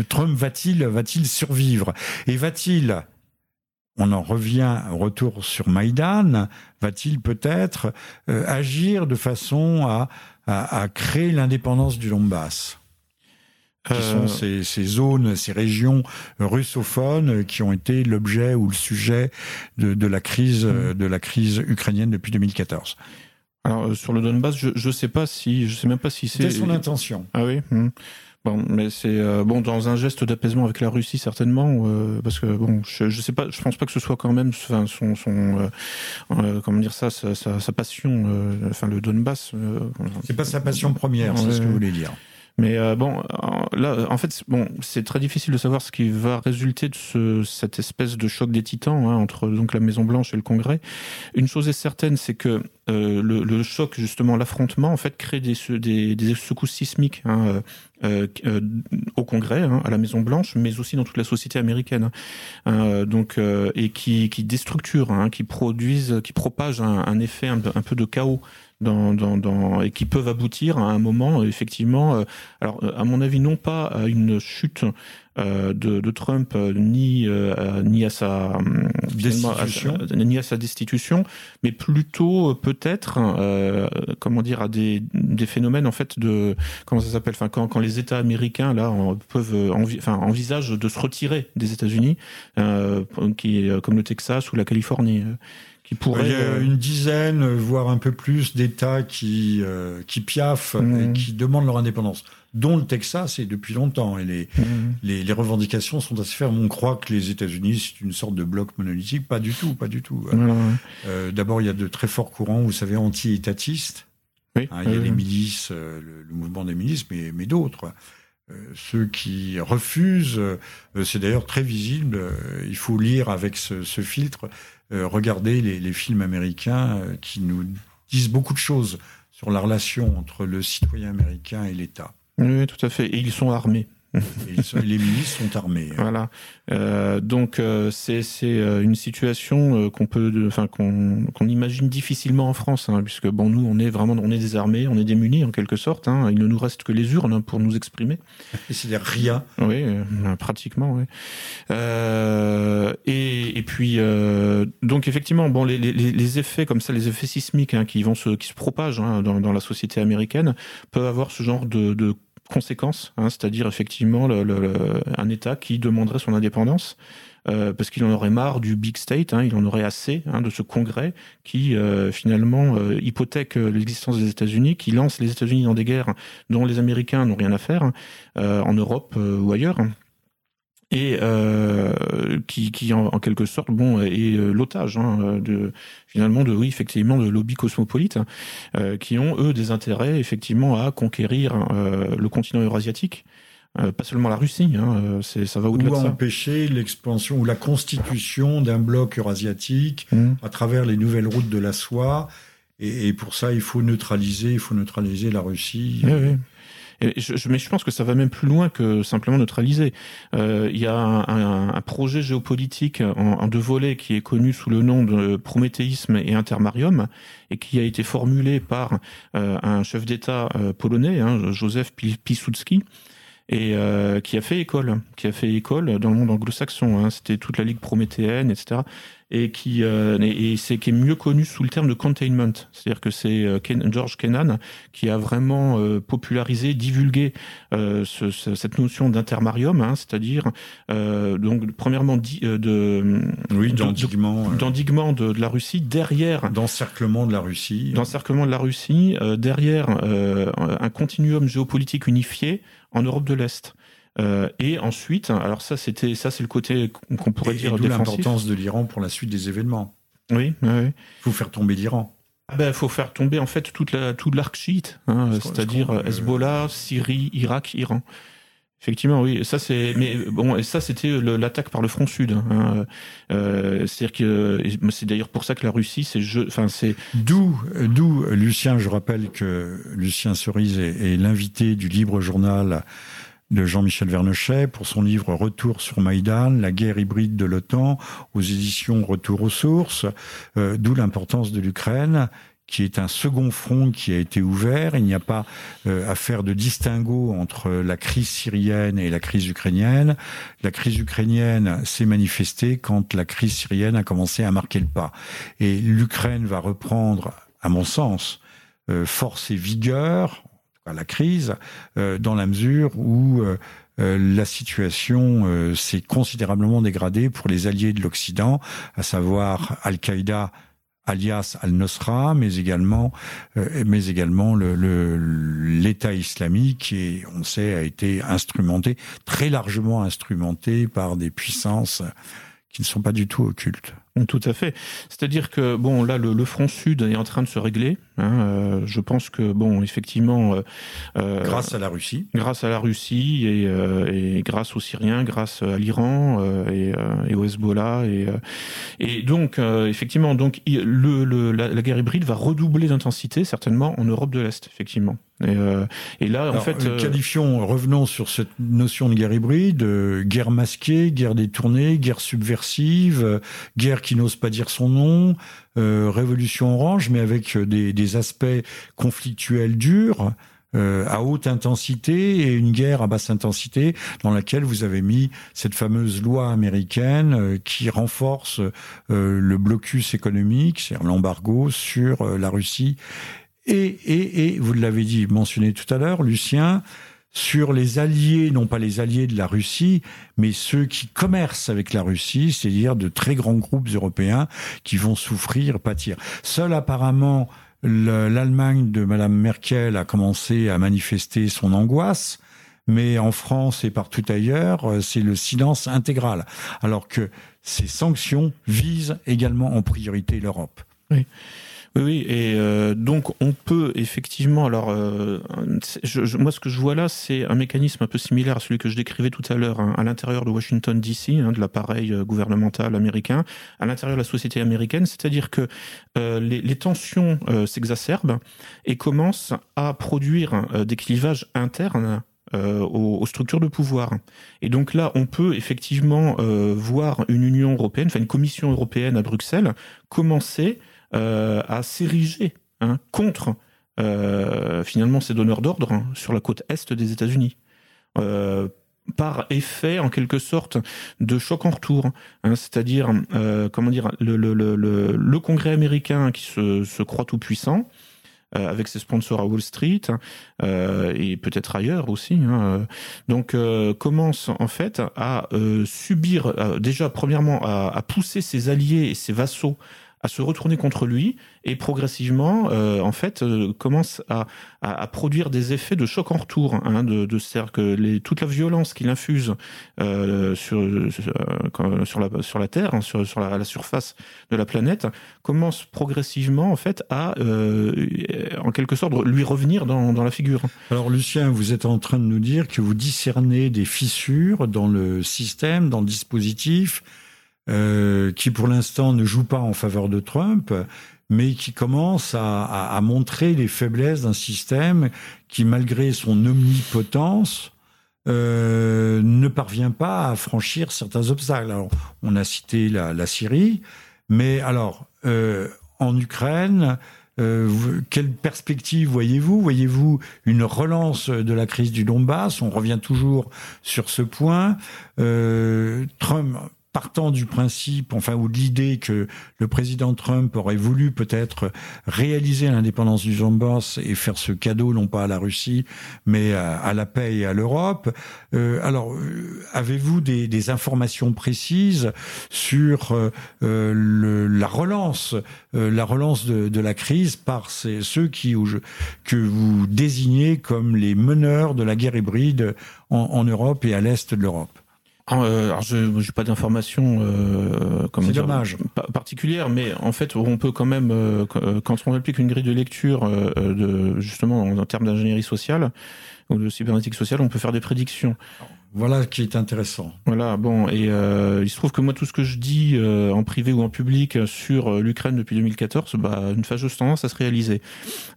Trump va-t-il, va-t-il survivre? Et va-t-il on en revient retour sur Maïdan, va-t-il peut-être agir de façon à, à, créer l'indépendance du Donbass? Qui sont euh. ces, zones, ces régions russophones qui ont été l'objet ou le sujet de, la crise, mm. de la crise ukrainienne depuis 2014. Alors sur le Donbass, je ne sais pas si, je sais même pas si c'est. son intention. Ah oui. Mm. Bon, mais c'est euh, bon dans un geste d'apaisement avec la Russie certainement, euh, parce que bon, je, je sais pas, je pense pas que ce soit quand même enfin, son, son euh, comment dire ça, sa, sa, passion, enfin le Donbass. c'est pas sa passion première, c'est ce que vous voulez dire. Mais euh, bon, là, en fait, bon, c'est très difficile de savoir ce qui va résulter de ce, cette espèce de choc des titans hein, entre donc la Maison Blanche et le Congrès. Une chose est certaine, c'est que euh, le, le, choc, justement, l'affrontement, en fait, crée des, des, des secousses sismiques hein, euh, euh au Congrès, hein, à la Maison Blanche, mais aussi dans toute la société américaine. Hein. Euh, donc, et qui, qui déstructure, hein, qui produisent, qui propagent un, un effet un, un peu de chaos dans, dans, dans, et qui peuvent aboutir à un moment, effectivement, euh, alors à mon avis, non pas à une chute euh, de, de, Trump, euh, ni, ni à sa destitution, ni à sa destitution, mais plutôt peut-être, comment dire, à des, des phénomènes en fait de comment ça s'appelle, enfin quand, quand les États américains là peuvent enfin envisagent de se retirer des États-Unis, qui comme le Texas ou la Californie. Il y a euh, une dizaine, voire un peu plus, d'États qui, euh, qui piaffent et mhm. qui demandent leur indépendance, dont le Texas, et depuis longtemps. Et les, mhm. les, les, revendications sont assez fermes. On croit que les États-Unis, c'est une sorte de bloc monolithique. Pas du tout, pas du tout. Euh, D'abord, il y a de très forts courants, vous savez, anti-étatistes. Oui. Hein, il y a les milices, euh, le, mouvement des milices, mais, mais d'autres. Euh, ceux qui refusent, c'est d'ailleurs très visible, il faut lire avec ce, filtre euh, regarder les, les, films américains euh, qui nous disent beaucoup de choses sur la relation entre le citoyen américain et l'État. Oui, tout à fait. Et ils sont armés les milices sont armées. Hein. Voilà. Euh, donc euh, c'est c'est euh, une situation euh, qu'on peut, enfin qu'on qu'on imagine difficilement en France, hein, puisque bon nous on est vraiment on est désarmés, on est démunis en quelque sorte. Hein, il ne nous reste que les urnes hein, pour nous exprimer. C'est-à-dire rien. Oui, pratiquement. Oui. et et puis donc effectivement bon les, les, les effets comme ça, les effets sismiques hein, qui vont se qui se propagent hein, dans, dans la société américaine peuvent avoir ce genre de, de conséquences, hein, c'est-à-dire effectivement le, un État qui demanderait son indépendance. Euh, parce qu'il en aurait marre du big state, hein, il en aurait assez hein, de ce congrès qui euh, finalement euh, hypothèque l'existence des États-Unis, qui lance les États-Unis dans des guerres dont les Américains n'ont rien à faire, hein, en Europe ou ailleurs et euh, qui, qui en, en, quelque sorte bon est euh, l'otage hein, de finalement de oui effectivement de lobbies cosmopolites euh, qui ont eux des intérêts effectivement à conquérir euh, le continent eurasiatique euh, pas seulement la Russie, hein, c'est, ça va au-delà de ça. Ou empêcher l'expansion ou la constitution d'un bloc eurasiatique mmh. à travers les nouvelles routes de la soie. Et, et, pour ça, il faut neutraliser, il faut neutraliser la Russie. Oui, oui. Mais je pense que ça va même plus loin que simplement neutraliser. Euh, il y a un, projet géopolitique en, en, deux volets qui est connu sous le nom de prométhéisme et intermarium et qui a été formulé par euh, un chef d'État euh, polonais, hein, Joseph Piłsudski et euh, qui a fait école, qui a fait école dans le monde anglo-saxon. Hein. C'était toute la ligue prométhéenne, etc et qui euh, et, c'est qui est mieux connu sous le terme de containment, c'est-à-dire que c'est euh, George Kennan qui a vraiment euh, popularisé, divulgué euh, ce, cette notion d'intermarium, hein, c'est-à-dire euh, donc premièrement di, de oui d'endiguement d'endiguement de, de, la Russie derrière d'encerclement de la Russie d'encerclement de la Russie derrière un continuum géopolitique unifié en Europe de l'Est. Euh, et ensuite, alors ça, c'était ça, c'est le côté qu'on pourrait dire et l'importance de l'Iran pour la suite des événements. Oui, oui. Il faut faire tomber l'Iran. Ah ben, faut faire tomber en fait toute la tout l'arc chiite, hein, c'est-à-dire Hezbollah, Syrie, Irak, Iran. Effectivement, oui. Ça c'est, mais bon, ça c'était l'attaque par le front sud. Hein. Euh, C'est-à-dire que c'est d'ailleurs pour ça que la Russie, c'est enfin c'est. D'où, d'où Lucien. Je rappelle que Lucien Cerise est, l'invité du Libre Journal de Jean-Michel Vernochet pour son livre Retour sur Maïdan, la guerre hybride de l'OTAN, aux éditions Retour aux sources, euh, d'où l'importance de l'Ukraine qui est un second front qui a été ouvert. Il n'y a pas à faire de distinguo entre la crise syrienne et la crise ukrainienne. La crise ukrainienne s'est manifestée quand la crise syrienne a commencé à marquer le pas. Et l'Ukraine va reprendre, à mon sens, force et vigueur, la crise, dans la mesure où euh, la situation euh, s'est considérablement dégradée pour les alliés de l'Occident, à savoir Al-Qaïda alias al-Nusra, mais également, euh, mais également l'État islamique, qui, on sait, a été instrumenté, très largement instrumenté par des puissances qui ne sont pas du tout occultes. Tout à fait. C'est-à-dire que bon, là, le, front sud est en train de se régler. Hein, euh, je pense que bon, effectivement, euh, euh, grâce à la Russie, grâce à la Russie et, et grâce aux Syriens, grâce à l'Iran et, et, au Hezbollah et, et donc effectivement, donc le, le la, la, guerre hybride va redoubler d'intensité certainement en Europe de l'Est, effectivement. Et, euh, et, là, en fait, euh, qualifions, revenons sur cette notion de guerre hybride, euh, guerre masquée, guerre détournée, guerre subversive, guerre qui n'ose pas dire son nom, révolution orange, mais avec des, des aspects conflictuels durs. à haute intensité et une guerre à basse intensité dans laquelle vous avez mis cette fameuse loi américaine qui renforce le blocus économique, c'est-à-dire l'embargo sur la Russie et, et, et vous l'avez dit, mentionné tout à l'heure, Lucien, sur les alliés, non pas les alliés de la Russie, mais ceux qui commercent avec la Russie, c'est-à-dire de très grands groupes européens qui vont souffrir, pâtir. Seul apparemment l'Allemagne de Madame Merkel a commencé à manifester son angoisse, mais en France et partout ailleurs, c'est le silence intégral, alors que ces sanctions visent également en priorité l'Europe. Oui. Oui, et euh, donc on peut effectivement. Alors, euh, je, moi, ce que je vois là, c'est un mécanisme un peu similaire à celui que je décrivais tout à l'heure hein, à l'intérieur de Washington D.C., hein, de l'appareil euh, gouvernemental américain, à l'intérieur de la société américaine, c'est-à-dire que les, les, tensions s'exacerbent et commencent à produire des clivages internes aux, aux, structures de pouvoir. Et donc là, on peut effectivement voir une Union européenne, enfin une Commission européenne à Bruxelles, commencer euh, à s'ériger hein, contre euh, finalement ces donneurs d'ordre hein, sur la côte est des États-Unis. Euh, par effet en quelque sorte de choc en retour, hein, c'est-à-dire comment dire le, le, le, le, Congrès américain qui se, se croit tout puissant, avec ses sponsors à Wall Street euh, et peut-être ailleurs aussi. Hein, donc commence en fait à subir déjà premièrement à, à, pousser ses alliés et ses vassaux à se retourner contre lui et progressivement, euh, en fait, euh, commence à, à, à, produire des effets de choc en retour. Hein, de, de c'est-à-dire que les, toute la violence qu'il infuse euh, sur, sur, la, sur la Terre, hein, sur, sur la, la, surface de la planète, commence progressivement, en fait, à, en quelque sorte, lui revenir dans, dans la figure. Alors, Lucien, vous êtes en train de nous dire que vous discernez des fissures dans le système, dans le dispositif, euh, qui pour l'instant ne joue pas en faveur de Trump, mais qui commence à, à, à montrer les faiblesses d'un système qui, malgré son omnipotence, euh, ne parvient pas à franchir certains obstacles. Alors, on a cité la, la Syrie, mais alors euh, en Ukraine, euh, quelle perspective voyez-vous? Voyez-vous une relance de la crise du Donbass? On revient toujours sur ce point. Euh, Trump partant du principe, enfin, ou de l'idée que le président Trump aurait voulu peut-être réaliser l'indépendance du Donbass et faire ce cadeau non pas à la Russie, mais à, la paix et à l'Europe. Euh, alors, euh, avez-vous des, informations précises sur euh, la relance, la relance de, de, la crise par ces, ceux qui que vous désignez comme les meneurs de la guerre hybride en, en Europe et à l'est de l'Europe? Ah, euh, alors, je n'ai pas d'informations euh, particulières, mais en fait, on peut quand même, euh, euh, quand on applique une grille de lecture euh, de justement en, termes d'ingénierie sociale ou de cybernétique sociale, on peut faire des prédictions. Voilà qui est intéressant. Voilà, bon, et euh, il se trouve que moi, tout ce que je dis euh, en privé ou en public sur euh, l'Ukraine depuis 2014, bah, une fâcheuse tendance à se réaliser.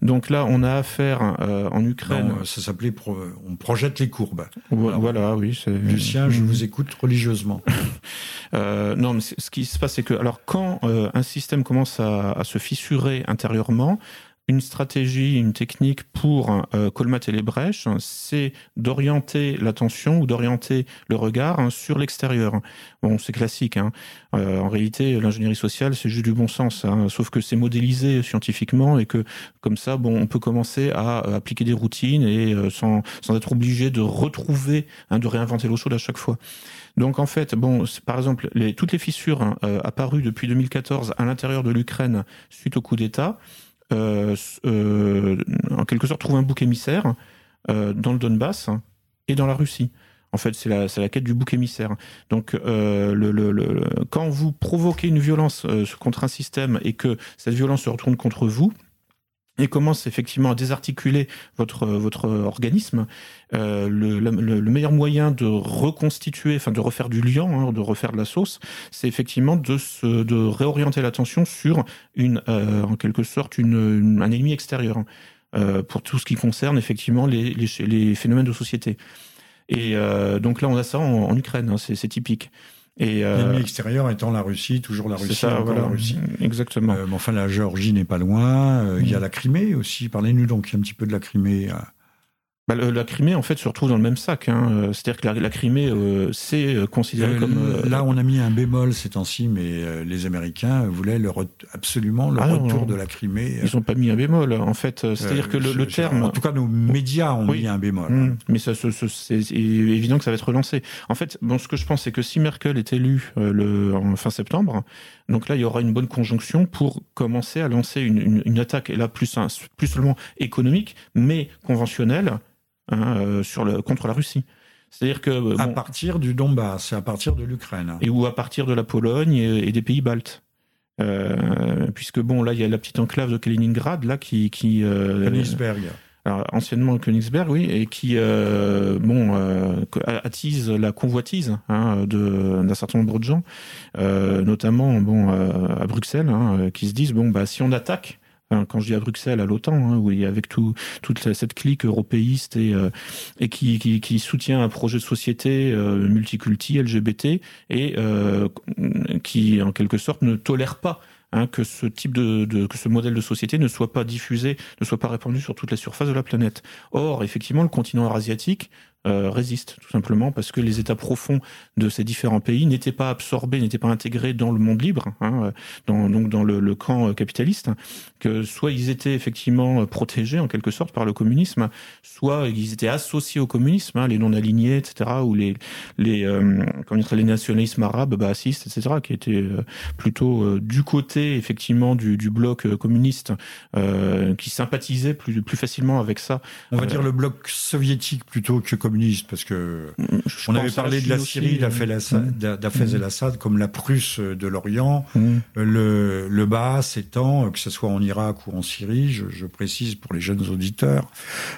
Donc là, on a affaire en Ukraine. ça s'appelait On projette les courbes. Voilà, oui. Lucien, je vous écoute religieusement. non, mais ce qui se passe, c'est que alors quand un système commence à, à se fissurer intérieurement, une stratégie, une technique pour euh, colmater les brèches, c'est d'orienter l'attention ou d'orienter le regard hein, sur l'extérieur. Bon, c'est classique. Hein. Euh, en réalité, l'ingénierie sociale, c'est juste du bon sens. Hein. sauf que c'est modélisé scientifiquement et que comme ça, bon, on peut commencer à, appliquer des routines et euh, sans, sans être obligé de retrouver, de réinventer l'eau chaude à chaque fois. Donc en fait, bon, par exemple, toutes les fissures euh, apparues depuis 2014 à l'intérieur de l'Ukraine suite au coup d'État, euh, euh, en quelque sorte trouver un bouc émissaire euh, dans le Donbass et dans la Russie. En fait, c'est la, la, quête du bouc émissaire. Donc, le, le, quand vous provoquez une violence contre un système et que cette violence se retourne contre vous, et commence effectivement à désarticuler votre votre organisme, euh, le, le, meilleur moyen de reconstituer, enfin de refaire du lien, hein, de refaire de la sauce, c'est effectivement de de réorienter l'attention sur une euh, en quelque sorte un ennemi extérieur euh, pour tout ce qui concerne effectivement les, les, phénomènes de société. Et euh, donc là, on a ça en, en Ukraine, hein, c'est typique. Et euh, L'ennemi extérieur étant la Russie, toujours la Russie, ça, encore la Russie. Exactement. Euh, mais enfin, la Géorgie n'est pas loin. Euh, il y a mm. la Crimée aussi. Parlez-nous donc un petit peu de la Crimée. Bah, la Crimée, en fait, se retrouve dans le même sac. Hein. Euh, c'est-à-dire que la, Crimée, euh, c'est euh, considéré comme... là, on a mis un bémol ces temps-ci, mais les Américains voulaient le absolument le ah retour de la Crimée. Ils n'ont pas mis un bémol, en fait. C'est-à-dire que le, terme... En tout cas, nos médias ont mis un bémol. Mmh. Mais ça, c'est évident que ça va être relancé. En fait, bon, ce que je pense, c'est que si Merkel est élue le, en fin septembre, donc là, il y aura une bonne conjonction pour commencer à lancer une, une attaque, et là, plus, plus seulement économique, mais conventionnelle, Hein, euh, sur le, contre la Russie. C'est-à-dire que euh, à partir du Donbass, à partir de l'Ukraine, et ou à partir de la Pologne et, des pays baltes. Euh, puisque bon, là, il y a la petite enclave de Kaliningrad, là, qui, qui euh, Königsberg. Alors, anciennement Königsberg, oui, et qui euh, bon attise la convoitise hein, de d'un certain nombre de gens, notamment bon à Bruxelles, hein, qui se disent bon bah si on attaque quand je dis à Bruxelles, à l'OTAN, hein, où avec tout, toute cette clique européiste et, euh, et qui, qui, qui, soutient un projet de société euh, multiculti, LGBT, et euh, qui, en quelque sorte, ne tolère pas Hein, que ce type de, de, que ce modèle de société ne soit pas diffusé, ne soit pas répandu sur toute la surface de la planète. Or, effectivement, le continent eurasiatique euh, résiste tout simplement parce que les États profonds de ces différents pays n'étaient pas absorbés, n'étaient pas intégrés dans le monde libre, hein, euh, dans, donc dans le, le, camp euh, capitaliste, que soit ils étaient effectivement protégés en quelque sorte par le communisme, soit ils étaient associés au communisme, hein, les non alignés, etc., ou les les euh, comment dire, les nationalismes arabes, bassistes, etc., qui étaient plutôt du côté effectivement du, du bloc communiste, qui sympathisaient plus plus facilement avec ça. On va dire le bloc soviétique plutôt que communiste parce que on avait parlé de la Syrie, d'Afez euh, el-Assad comme la Prusse de l'Orient, mm. le, le bas étant, que ce soit en Irak ou en Syrie, je, précise pour les jeunes auditeurs,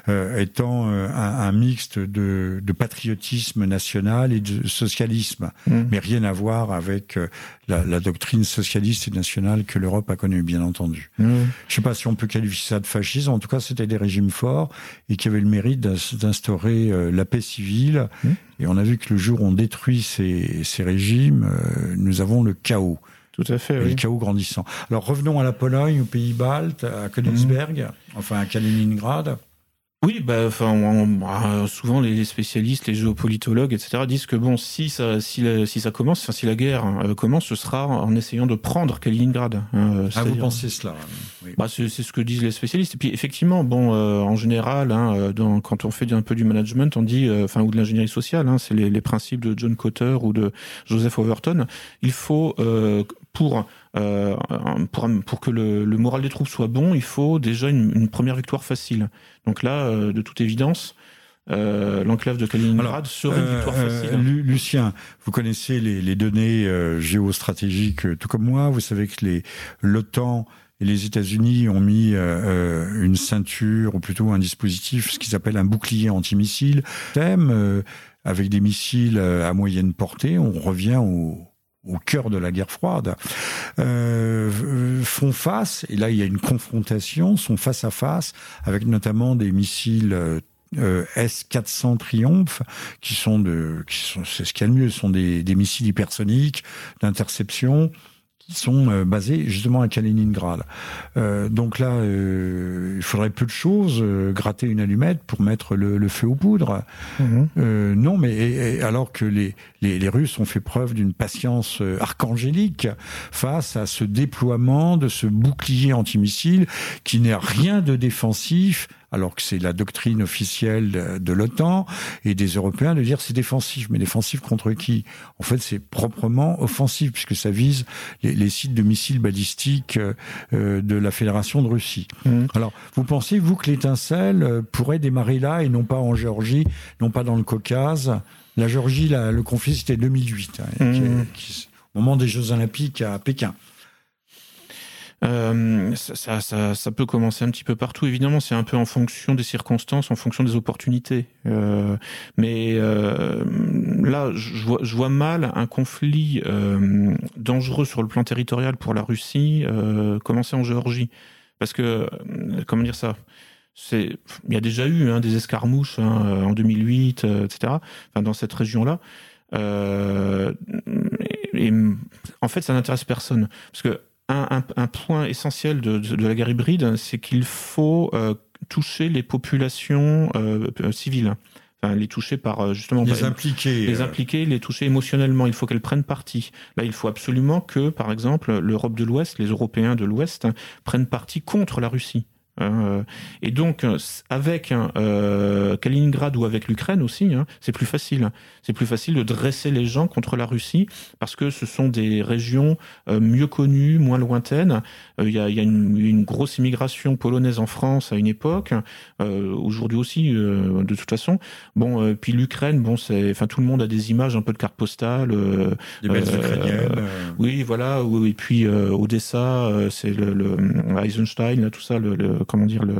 euh, étant euh, un, mixte de, de, patriotisme national et de socialisme, mm. mais rien à voir avec la, la, doctrine socialiste et nationale que l'Europe a connue, bien entendu. Mm. Je ne sais pas si on peut qualifier ça de fascisme, en tout cas c'était des régimes forts et qui avaient le mérite d'instaurer la la paix civile. Mmh. Et on a vu que le jour où on détruit ces, ces régimes, euh, nous avons le chaos. Tout à fait. Le chaos grandissant. Alors revenons à la Pologne, aux pays baltes, à Königsberg, mmh. enfin à Kaliningrad. Oui, bah, enfin, bah, souvent les spécialistes, les géopolitologues, etc., disent que bon, si ça, si, si ça commence, enfin, si la guerre euh, commence, ce sera en essayant de prendre Kaliningrad. Hein, ah, vous pensez cela oui. bah, c'est, ce que disent les spécialistes. Et puis, effectivement, bon, euh, en général, hein, euh, dans, quand on fait un peu du management, on dit, enfin, ou de l'ingénierie sociale, hein, c'est les, les, principes de John Cotter ou de Joseph Overton. Il faut pour euh, pour, pour que le, le, moral des troupes soit bon, il faut déjà une, une première victoire facile. Donc là, euh, de toute évidence, euh, l'enclave de Kaliningrad serait une victoire euh, facile. Lucien, vous connaissez les, les données géostratégiques tout comme moi. Vous savez que les l'OTAN et les États-Unis ont mis une ceinture ou plutôt un dispositif, ce qu'ils appellent un bouclier antimissile, thème avec des missiles à moyenne portée. On revient au au cœur de la guerre froide, euh, font face, et là il y a une confrontation, sont face à face, avec notamment des missiles euh, S-400 Triumph, qui sont de, qui sont, c'est ce qu'il y a de mieux, sont des, des missiles hypersoniques d'interception, qui sont euh, basés justement à Kaliningrad. Euh, donc là, euh, il faudrait peu de choses, euh, gratter une allumette pour mettre le, le feu aux poudres. Mhm. Euh, non, mais et, alors que les, les, les, Russes ont fait preuve d'une patience archangélique face à ce déploiement de ce bouclier antimissile qui n'est rien de défensif alors que c'est la doctrine officielle de l'OTAN et des Européens de dire c'est défensif. Mais défensif contre qui? En fait, c'est proprement offensif puisque ça vise les, les sites de missiles balistiques euh, de la Fédération de Russie. Mmh. Alors, vous pensez, vous, que l'étincelle euh, pourrait démarrer là et non pas en Géorgie, non pas dans le Caucase? La Géorgie, la, le conflit, c'était 2008, hein, mmh. qui, qui, au moment des Jeux Olympiques à Pékin. Euh, ça, ça, ça, peut commencer un petit peu partout. Évidemment, c'est un peu en fonction des circonstances, en fonction des opportunités. Euh, mais euh, là, je vois, je vois, mal un conflit euh, dangereux sur le plan territorial pour la Russie euh, commencer en Géorgie, parce que comment dire ça? Il y a déjà eu hein, des escarmouches hein, en 2008, etc. Enfin, dans cette région-là. Et, et, en fait, ça n'intéresse personne, parce que un, un, un point essentiel de, de, de, la guerre hybride, c'est qu'il faut euh, toucher les populations euh, civiles. Enfin, les toucher par euh, justement les impliquer, les impliquer, les toucher émotionnellement. Il faut qu'elles prennent parti. Là, il faut absolument que, par exemple, l'Europe de l'Ouest, les Européens de l'Ouest, prennent parti contre la Russie. Euh, et donc, avec euh, Kaliningrad ou avec l'Ukraine aussi, hein, c'est plus facile. C'est plus facile de dresser les gens contre la Russie parce que ce sont des régions euh, mieux connues, moins lointaines. Il y a, y, a, une, une grosse immigration polonaise en France à une époque, aujourd'hui aussi, de toute façon. Bon, puis l'Ukraine, bon, c'est, enfin, tout le monde a des images un peu de cartes postales. des belles ukrainiennes. Oui, voilà. Et puis Odessa, c'est le, le Eisenstein, là, tout ça, le, le comment dire le,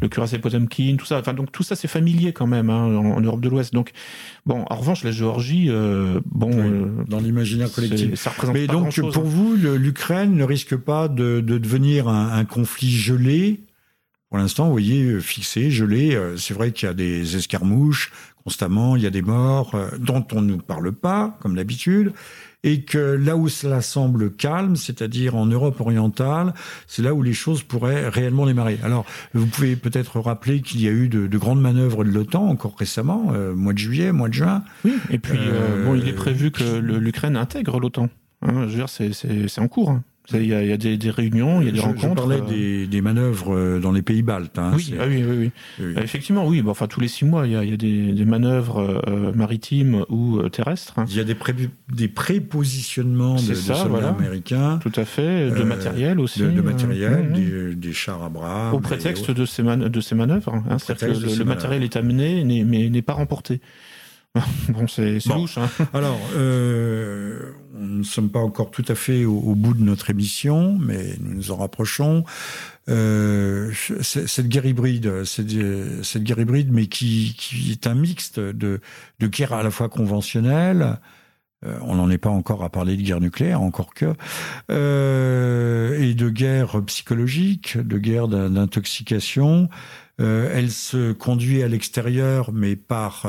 le cuirassé Potemkin, tout ça. Enfin donc tout ça c'est familier quand même hein, en, en, Europe de l'Ouest. Donc bon, en revanche la Géorgie, euh, bon, oui, euh, dans l'imaginaire collectif. Ça représente Mais donc pour hein. vous, l'Ukraine ne risque pas de, de devenir un, un conflit gelé? Pour l'instant, vous voyez, fixé, gelé. Euh, c'est vrai qu'il y a des escarmouches constamment, il y a des morts euh, dont on ne nous parle pas, comme d'habitude et que là où cela semble calme, c'est-à-dire en Europe orientale, c'est là où les choses pourraient réellement démarrer. Alors, vous pouvez peut-être rappeler qu'il y a eu de, de, grandes manœuvres de l'OTAN encore récemment, euh, mois de juillet, mois de juin. Oui, et puis euh, bon, il est prévu que l'Ukraine intègre l'OTAN. Hein, je veux dire, c'est en cours. Hein. Il y, a, il y a des, des, réunions, il y a des je, rencontres. Je parlais des, des, manœuvres dans les pays baltes. Hein, oui, ah oui, oui, oui, oui. Effectivement, oui. Bon, enfin, tous les six mois, il y a, il y a des, des, manœuvres euh, maritimes ou euh, terrestres. Il y a des, pré, des prépositionnements de, ça, de soldats voilà. américains. Tout à fait. De euh, matériel aussi. De, de matériel, mmh. des, des, chars Abrams. Au prétexte de ces, man de ces manœuvres. Hein, C'est-à-dire que le, le matériel est amené, mais n'est pas remporté. bon, c'est bon. louche. Hein. Alors, euh, nous ne sommes pas encore tout à fait au, au, bout de notre émission, mais nous nous en rapprochons. Euh, cette guerre hybride, cette, guerre hybride, mais qui, qui est un mixte de, de guerre à la fois conventionnelle, euh, on n'en est pas encore à parler de guerre nucléaire, encore que, euh, et de guerre psychologique, de guerre d'intoxication. Euh, elle se conduit à l'extérieur, mais par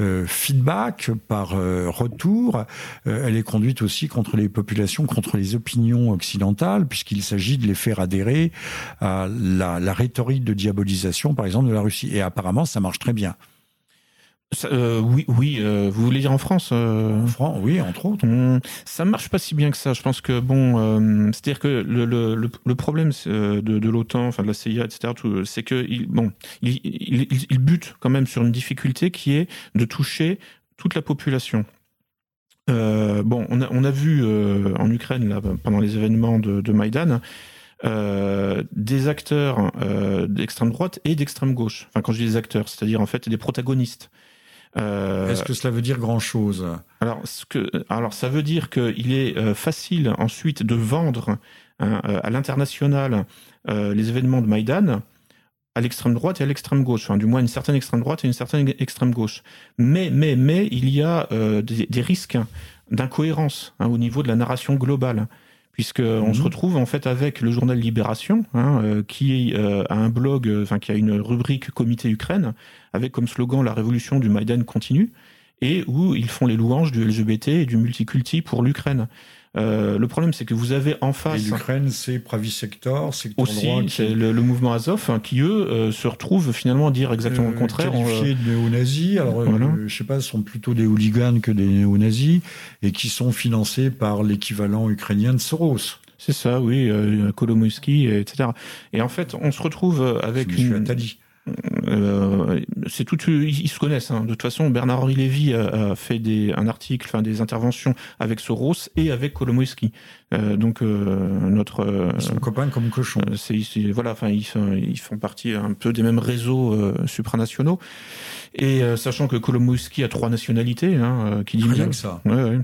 euh, feedback, par euh, retour. Euh, elle est conduite aussi contre les populations, contre les opinions occidentales, puisqu'il s'agit de les faire adhérer à la, la rhétorique de diabolisation, par exemple, de la Russie. Et apparemment, ça marche très bien. Ça, euh, oui, oui. Euh, vous voulez dire en France euh... En France, oui, entre autres. Hum, ça marche pas si bien que ça. Je pense que bon, c'est-à-dire que le, le, le problème de, de l'OTAN, enfin de la CIA, etc., c'est que il, bon, il, il, il, bute quand même sur une difficulté qui est de toucher toute la population. Euh, bon, on a, on a vu en Ukraine là pendant les événements de, de Maïdan. Euh, des acteurs d'extrême droite et d'extrême gauche. Enfin, quand je dis des acteurs, c'est-à-dire en fait des protagonistes. Euh, Est-ce que cela veut dire grand-chose? Alors, ce que, alors ça veut dire qu'il est euh, facile ensuite de vendre hein, à l'international les événements de Maïdan à l'extrême droite et à l'extrême gauche, enfin du moins une certaine extrême droite et une certaine extrême gauche. Mais mais mais il y a des, risques d'incohérence hein, au niveau de la narration globale puisque on se mhm. retrouve en fait avec le journal Libération, hein, euh, qui euh, a un blog, euh, enfin qui a une rubrique Comité Ukraine, avec comme slogan la révolution du Maïdan continue, et où ils font les louanges du LGBT et du multiculti pour l'Ukraine. Euh, le problème, c'est que vous avez en face. l'Ukraine, c'est Pravi Sector, secteur aussi, c'est le, mouvement Azov, hein, qui eux euh, se retrouvent finalement à dire exactement le euh, contraire. Qualifiés de néo-nazis. Alors, je sais pas, sont plutôt des hooligans que des néo-nazis, et qui sont financés par l'équivalent ukrainien de Soros. C'est ça, oui, Kolomoïski, etc. Et en fait, on se retrouve avec une. Attali. Euh, c'est tout, ils se connaissent. Hein. De toute façon, Bernard-Henri Lévy a, fait des, un article, enfin des interventions avec Soros et avec Kolomoïski. Euh, donc euh, notre ils sont copains comme cochons. c'est voilà, enfin ils, ils font partie un peu des mêmes réseaux supranationaux. Et sachant que Kolomoïski a trois nationalités, hein, qui dit Rien que ça. Ouais,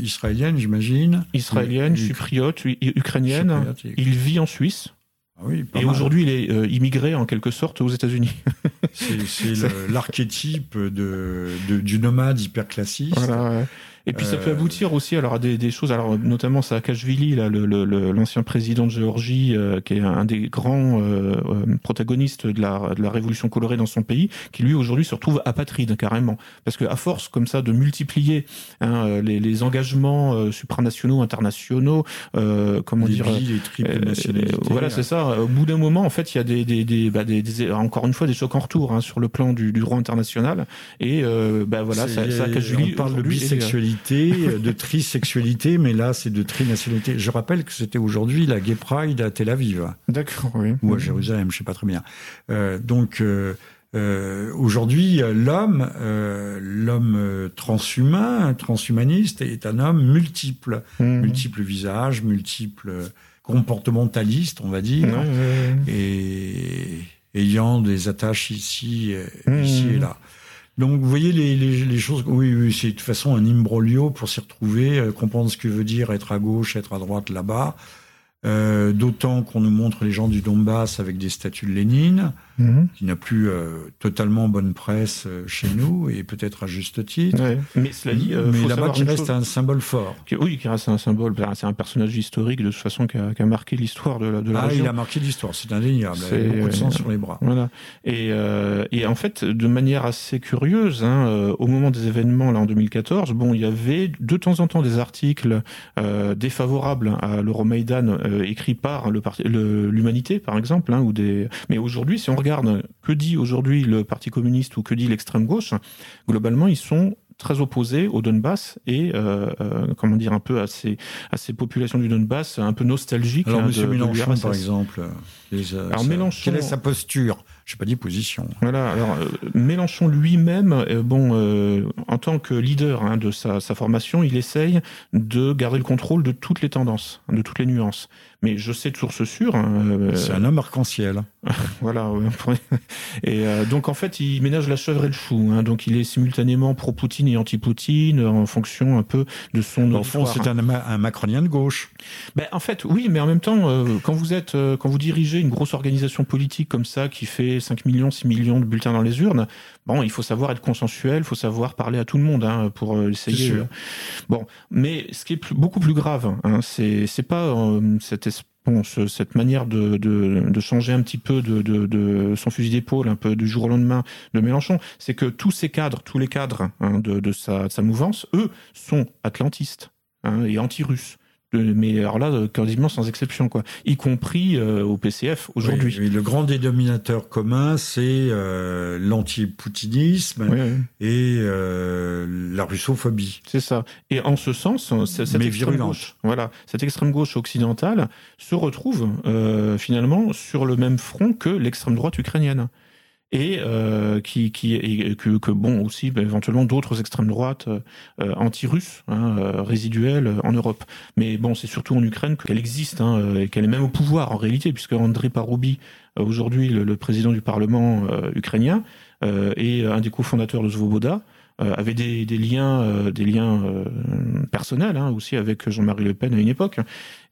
israélienne, j'imagine. Israélienne, chypriote, ukrainienne. Il vit en Suisse. Et aujourd'hui, il est euh, immigré en quelque sorte aux États-Unis. c'est l'archétype de, du nomade hyper classique. Voilà, et puis ça peut euh, aboutir aussi alors à des, des choses, alors notamment Saakashvili, là, l'ancien le, l'ancien président de Géorgie, euh, qui est un des grands euh, protagonistes de la, de la révolution colorée dans son pays, qui lui aujourd'hui se retrouve apatride carrément, parce que à force comme ça de multiplier hein, les, les, engagements supranationaux, internationaux, comment les dire, les voilà c'est ça. Au bout d'un moment, en fait, il y a des, des, des, bah, des, encore une fois des chocs en retour hein, sur le plan du, du droit international, et bah voilà, Saakashvili on parle de bisexualité euh, de trisexualité, mais là, c'est de trinationalité. Je rappelle que c'était aujourd'hui la Gay Pride à Tel Aviv. D'accord, oui. Ou à Jérusalem, je sais pas très bien. Euh, donc, euh, euh aujourd'hui, l'homme, l'homme transhumain, transhumaniste, est un homme multiple, mmh. multiples visages, multiples comportementaliste, on va dire, et ayant des attaches ici, ici et là. Donc, vous voyez les, les, choses. Oui, oui c'est de toute façon un imbroglio pour s'y retrouver, euh, comprendre ce que veut dire être à gauche, être à droite là-bas. Euh, D'autant qu'on nous montre les gens du Donbass avec des statues de Lénine. Mhm. qui n'a plus euh, totalement bonne presse euh, chez nous et peut-être à juste titre. Mais cela dit, euh, mais là-bas qui reste un symbole fort. oui, qui reste un symbole. C'est un personnage historique de toute façon qui a, qui a marqué l'histoire de la, de la ah, région. il a marqué l'histoire, c'est indéniable. Il a beaucoup de sang sur les bras. Voilà. Et, et en fait, de manière assez curieuse, hein, au moment des événements là en 2014, bon, il y avait de temps en temps des articles défavorables à l'Euromaïdan écrits par l'Humanité, par exemple, hein, ou des. Mais aujourd'hui, si on regarde que dit aujourd'hui le Parti communiste ou que dit l'extrême gauche, globalement, ils sont très opposés au Donbass et euh, euh, comment dire un peu à ces à ces populations du Donbass un peu nostalgiques. Alors hein, Monsieur Mélenchon par exemple. Euh, alors Mélenchon. Quelle est sa posture? Je pas dit position. Voilà. Alors Mélenchon lui-même, bon, en tant que leader hein, de sa, sa formation, il essaye de garder le contrôle de toutes les tendances, de toutes les nuances. Mais je sais de source sûre. Hein, C'est un homme arc-en-ciel. voilà. Et donc en fait, il ménage la chèvre et le chou. Hein, donc il est simultanément pro-Poutine anti-Poutine en fonction un peu de son. Au fond, c'est un, un, macronien de gauche. Ben, en fait, oui, mais en même temps, euh, quand vous êtes, euh, quand vous dirigez une grosse organisation politique comme ça, qui fait 5 millions, 6 millions de bulletins dans les urnes, bon, il faut savoir être consensuel, il faut savoir parler à tout le monde hein, pour euh, essayer. bon, mais ce qui est plus, beaucoup plus grave, hein, c'est pas cette espèce bon, cette manière de, de, de, changer un petit peu de, de son fusil d'épaule, un peu du jour au lendemain de Mélenchon, c'est que tous ces cadres, tous les cadres hein, de, sa, sa, mouvance, eux, sont atlantistes hein, et anti-russes mais alors là, euh, quasiment sans exception, quoi, y compris euh, au PCF aujourd'hui. le grand dénominateur commun, c'est euh, l'anti-poutinisme et euh, la russophobie. C'est ça. Et en ce sens, cette mais extrême gauche, voilà, cette extrême gauche occidentale se retrouve finalement sur le même front que l'extrême droite ukrainienne et euh, qui, qui et que, que, bon aussi bah, éventuellement d'autres extrêmes droites euh, anti-russes hein, euh, résiduelles en Europe. Mais bon, c'est surtout en Ukraine qu'elle existe hein, et qu'elle est même au pouvoir en réalité, puisque André Paroubi, aujourd'hui le, président du Parlement ukrainien, est un des cofondateurs de Svoboda. Avait des, des liens, des liens personnels hein, aussi avec Jean-Marie Le Pen à une époque.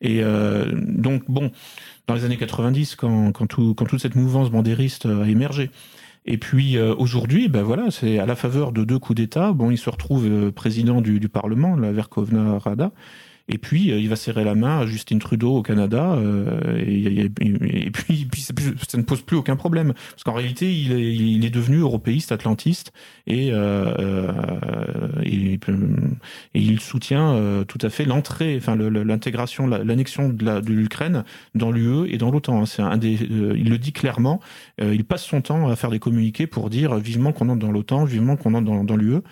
Et donc bon, dans les années 90, quand, quand, tout, quand toute cette mouvance bandériste a émergé. Et puis aujourd'hui, ben voilà, c'est à la faveur de deux coups d'État. Bon, il se retrouve président du, du Parlement, la Verkhovna Rada, et puis, euh, il va serrer la main à Justin Trudeau au Canada. Euh, et, puis, puis ça, ne pose plus aucun problème. Parce qu'en réalité, il est, devenu européiste, atlantiste. Et, euh, et, il soutient tout à fait l'entrée, enfin l'intégration, l'annexion de l'Ukraine dans l'UE et dans l'OTAN. C'est un des, il le dit clairement. il passe son temps à faire des communiqués pour dire vivement qu'on entre dans l'OTAN, vivement qu'on entre dans l'UE.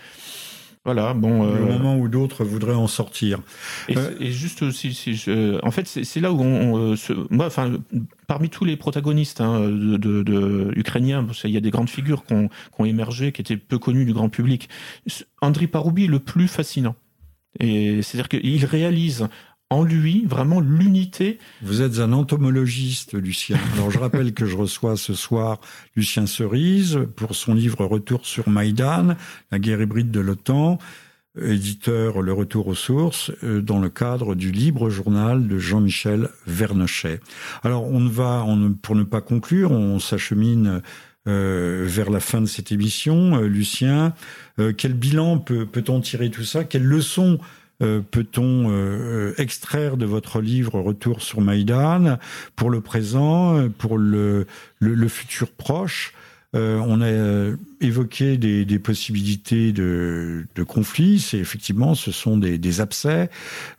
Voilà, bon. Le euh, moment où d'autres voudraient en sortir. Et, euh, juste, si, si je, en fait, c'est là où on, se, moi, enfin, parmi tous les protagonistes hein, de, de, de, ukrainiens, qu'il y a des grandes figures qui ont, qui ont, émergé, qui étaient peu connues du grand public. Andriy Paroubi est le plus fascinant. Et c'est-à-dire qu'il réalise en lui vraiment l'unité. Vous êtes un entomologiste, Lucien. Alors je rappelle que je reçois ce soir Lucien Cerise pour son livre Retour sur Maïdan, la guerre hybride de l'OTAN, éditeur Le Retour aux sources, euh, dans le cadre du libre journal de Jean-Michel Vernochet. Alors on va, pour ne pas conclure, on s'achemine euh, vers la fin de cette émission. Euh, Lucien, quel bilan peut, peut-on tirer tout ça? Quelles leçons euh, peut-on euh, extraire de votre livre Retour sur Maïdan pour le présent, pour le, le, futur proche? Euh, on a évoqué des, des possibilités de, de conflit. C'est effectivement, ce sont des, des abcès.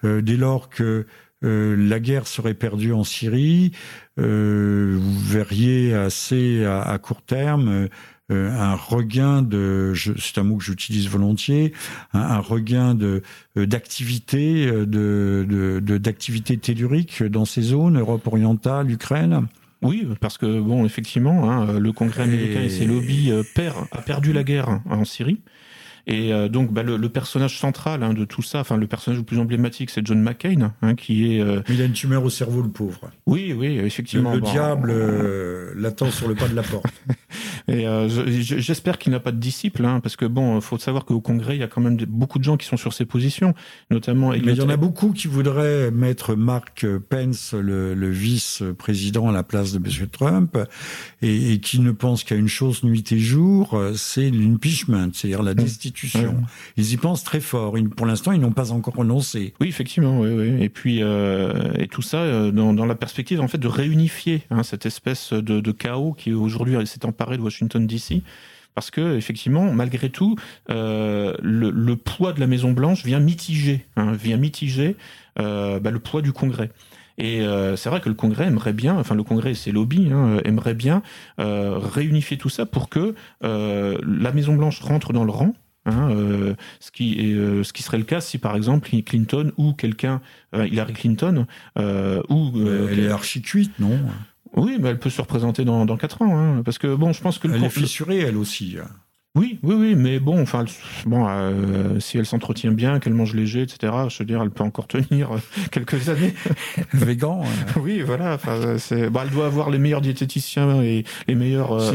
dès lors que la guerre serait perdue en Syrie, vous verriez assez à, à court terme euh, un regain de, c'est un mot que j'utilise volontiers, un, regain de euh, d'activité, euh, de, de, d'activité tellurique dans ces zones, Europe orientale, Ukraine. Oui, parce que bon, effectivement, hein, le Congrès américain et ses lobbies perd, a perdu la guerre en Syrie. Et euh, donc, bah, le, le, personnage central hein, de tout ça, enfin le personnage le plus emblématique, c'est John McCain, hein, qui est. Euh... Il a une tumeur au cerveau, le pauvre. Oui, oui, effectivement. Le, diable euh, l'attend sur le pas de la porte. Et euh, j'espère qu'il n'a pas de disciples, hein, parce que bon, faut savoir qu'au Congrès, il y a quand même beaucoup de gens qui sont sur ces positions, notamment. Mais il y en a beaucoup qui voudraient mettre Mark Pence, le, le vice-président, à la place de M. Trump, et, et qui ne pensent qu'à une chose nuit et jour, c'est l'impeachment, c'est-à-dire la destitution ils y pensent très fort. Pour l'instant, ils n'ont pas encore renoncé. Oui, effectivement. Oui, oui. Et puis, euh, et tout ça euh, dans, dans, la perspective en fait de réunifier hein, cette espèce de, de chaos qui aujourd'hui s'est emparé de Washington D.C parce que effectivement, malgré tout, euh, le, poids de la Maison Blanche vient mitiger, hein, vient mitiger euh, bah, le poids du Congrès. Et euh, c'est vrai que le Congrès aimerait bien, enfin le Congrès et ses lobbies hein, aimeraient bien réunifier tout ça pour que la Maison Blanche rentre dans le rang, Hein, ce, qui est, ce qui serait le cas si par exemple Clinton ou quelqu'un, Hillary Clinton, ou elle est archi non? Oui, mais elle peut se représenter dans, dans 4 ans, hein, parce que bon, je pense que elle est fissurée elle aussi. Oui, oui, oui, mais bon, enfin, bon, euh, si elle s'entretient bien, qu'elle mange léger, etc. Je veux dire, elle peut encore tenir euh, quelques années. Végan. Oui, voilà. Enfin, c'est, bah, elle doit avoir les meilleurs diététiciens et les meilleurs euh,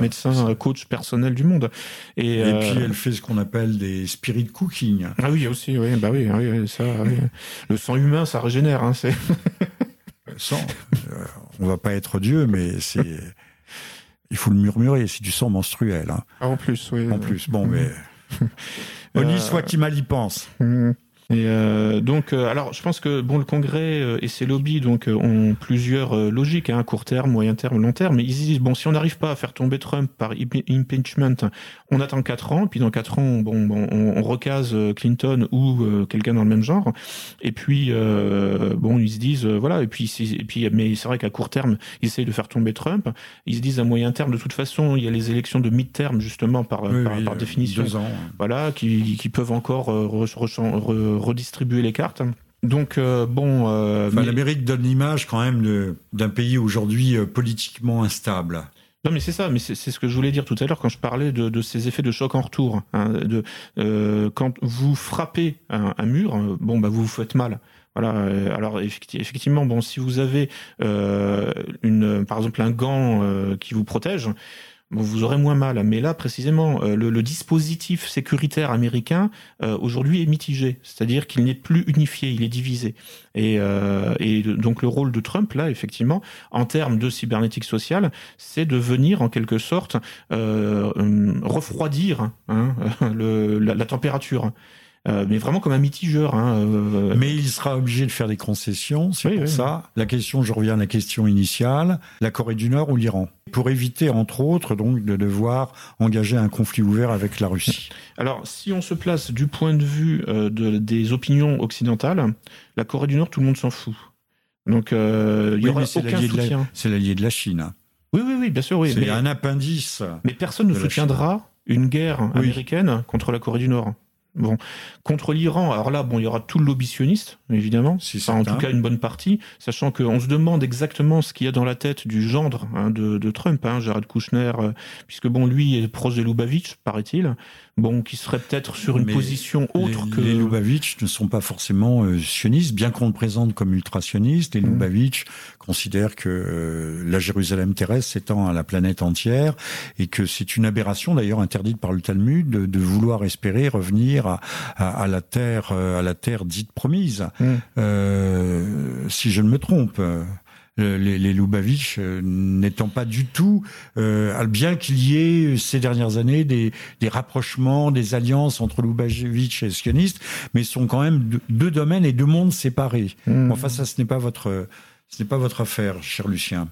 médecins, coachs personnels du monde. Et, et puis elle fait ce qu'on appelle des spirit cooking. Ah oui, aussi, oui, bah oui, oui ça, oui. le sang humain, ça régénère, hein, c'est. Sang, on va pas être Dieu, mais c'est il faut le murmurer, c'est du sang menstruel. Hein. Ah, en plus, oui. En plus, bon, mais... Oni soit qui mal y pense. Mmh. Et euh, donc, euh, alors, je pense que bon, le Congrès euh, et ses lobbies donc ont plusieurs logiques, hein, court terme, moyen terme, long terme. Mais ils disent bon, si on n'arrive pas à faire tomber Trump par impeachment, on attend quatre ans. Puis dans quatre ans, bon, bon on, on, recase Clinton ou quelqu'un dans le même genre. Et puis bon, ils se disent voilà. Et puis, et puis, mais c'est vrai qu'à court terme, ils essayent de faire tomber Trump. Ils se disent à moyen terme, de toute façon, il y a les élections de mid-term justement par, par, par définition, ans. voilà, qui, qui peuvent encore re, re, redistribuer les cartes. Donc euh, bon, euh, l'Amérique donne l'image quand même d'un pays aujourd'hui euh, politiquement instable. Non, mais c'est ça, mais c'est ce que je voulais dire tout à l'heure quand je parlais de, de, ces effets de choc en retour. Hein, de euh, quand vous frappez un, un, mur, bon bah vous vous faites mal. Voilà. Alors effectivement, bon, si vous avez une, par exemple un gant qui vous protège, vous aurez moins mal. Mais là, précisément, euh, le, dispositif sécuritaire américain euh, aujourd'hui est mitigé, c'est-à-dire qu'il n'est plus unifié, il est divisé. Et, euh, et, donc le rôle de Trump, là, effectivement, en termes de cybernétique sociale, c'est de venir en quelque sorte refroidir hein, le, la, température. Euh, mais vraiment comme un mitigeur. Hein, euh, mais il sera obligé de faire des concessions, c'est pour ça. La question, je reviens à la question initiale, la Corée du Nord ou l'Iran? Pour éviter, entre autres, donc, de devoir engager un conflit ouvert avec la Russie. Alors, si on se place du point de vue euh, de, des opinions occidentales, la Corée du Nord, tout le monde s'en fout. Donc, il y aura aucun soutien. C'est l'allié de la Chine. Oui, oui, oui, bien sûr, oui. C'est un appendice. Mais personne ne soutiendra une guerre américaine contre la Corée du Nord. Bon, contre l'Iran, alors là, bon, il y aura tout le lobby sioniste, évidemment, enfin, en tout cas une bonne partie, sachant qu'on se demande exactement ce qu'il y a dans la tête du gendre hein, de, de, Trump, hein, Jared Kushner, euh, puisque bon, lui est proche de Lubavitch, paraît-il, bon, qui serait peut-être sur une position autre les, que... Les Lubavitch ne sont pas forcément euh, sionistes, bien qu'on le présente comme ultra-sionistes. Les mmh. Lubavitch considèrent que euh, la Jérusalem terrestre s'étend à la planète entière et que c'est une aberration, d'ailleurs interdite par le Talmud, de, de vouloir espérer revenir à, à, à, la terre, euh, à la terre dite promise. Mmh. Euh, si je ne me trompe. Euh, les, les Lubavitch euh, n'étant pas du tout, euh, bien qu'il y ait ces dernières années des, des rapprochements, des alliances entre Lubavitch et sionistes, mais sont quand même deux, domaines et deux mondes séparés. Mmh. Enfin, ça, ce n'est pas votre, ce n'est pas votre affaire, cher Lucien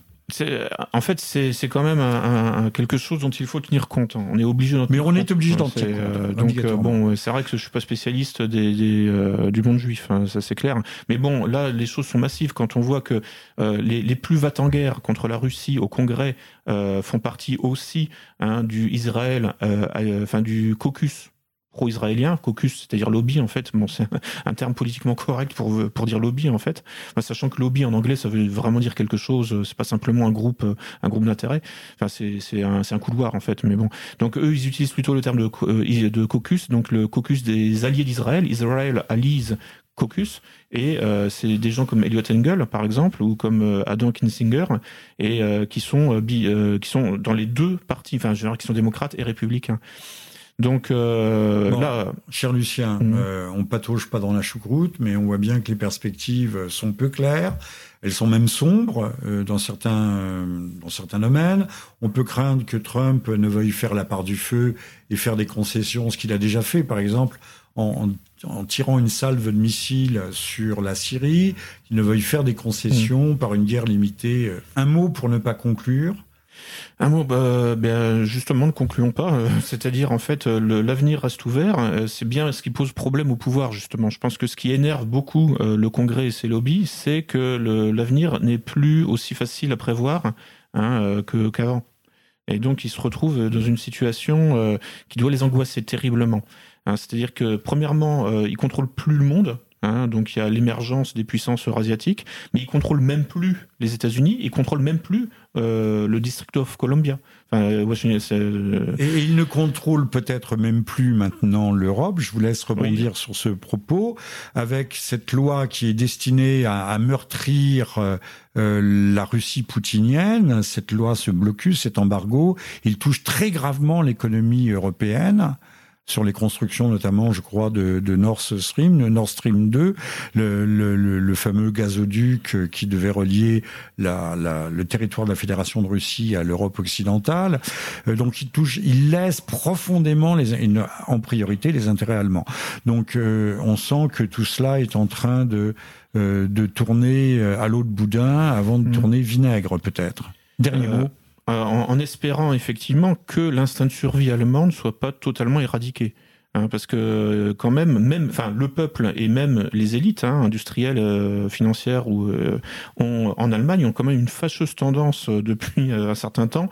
en fait, c'est quand même un, quelque chose dont il faut tenir compte. On est obligé d'en Mais on est obligé d'en tenir compte. donc euh, bon, c'est vrai que je suis pas spécialiste des, des euh, du monde juif, hein, ça c'est clair. Mais bon, là, les choses sont massives quand on voit que euh, les, les, plus va en guerre contre la Russie au Congrès font partie aussi hein, du Israël, enfin du caucus pro-israélien, caucus, c'est-à-dire lobby en fait. Bon, c'est un terme politiquement correct pour pour dire lobby en fait, sachant que lobby en anglais ça veut vraiment dire quelque chose. C'est pas simplement un groupe un groupe d'intérêt. Enfin, c'est un un couloir en fait. Mais bon, donc eux ils utilisent plutôt le terme de euh, de caucus, donc le caucus des alliés d'Israël, Israel Allies caucus et euh, c'est des gens comme Elliot Engel par exemple ou comme euh, Adam Kinzinger et qui sont qui sont dans les deux partis enfin je qui sont démocrates et républicains donc euh, là, cher Lucien, mm. euh, on patauge pas dans la choucroute, mais on voit bien que les perspectives sont peu claires. Elles sont même sombres euh, dans certains dans certains domaines. On peut craindre que Trump ne veuille faire la part du feu et faire des concessions, ce qu'il a déjà fait, par exemple, en, en, tirant une salve de missiles sur la Syrie, qu'il ne veuille faire des concessions mm. par une guerre limitée. Un mot pour ne pas conclure. Un mot, bah, ben justement, ne concluons pas. Euh, c'est-à-dire, en fait, euh, l'avenir reste ouvert. Euh, c'est bien ce qui pose problème au pouvoir, justement. Je pense que ce qui énerve beaucoup le Congrès et ses lobbies, c'est que l'avenir n'est plus aussi facile à prévoir hein, qu'avant. et donc, ils se retrouvent dans une situation qui doit les angoisser terriblement. Hein, c'est-à-dire que, premièrement, ils contrôlent plus le monde. Hein, donc il y a l'émergence des puissances eurasiatiques, mais ils contrôlent même plus les États-Unis, ils contrôlent même plus euh, le District of Columbia. Enfin, euh, euh, Et ils ne contrôlent peut-être même plus maintenant l'Europe. Je vous laisse rebondir sur ce propos avec cette loi qui est destinée à, à meurtrir la Russie poutinienne. Cette loi, ce blocus, cet embargo, il touche très gravement l'économie européenne sur les constructions notamment, je crois, de, de Nord Stream, de Nord Stream 2, le, le, le, fameux gazoduc euh, qui devait relier la, la, le territoire de la Fédération de Russie à l'Europe occidentale. Euh, donc il touche, il laisse profondément les, en priorité les intérêts allemands. Donc euh, on sent que tout cela est en train de de tourner à l'eau de boudin avant de mmh. tourner vinaigre peut-être. Dernier mot. Euh, en, espérant effectivement que l'instinct de survie allemand ne soit pas totalement éradiqué. Hein, parce que euh, quand même, le peuple et même les élites hein, industrielles, euh, financières en Allemagne ont quand même une fâcheuse tendance depuis un certain temps,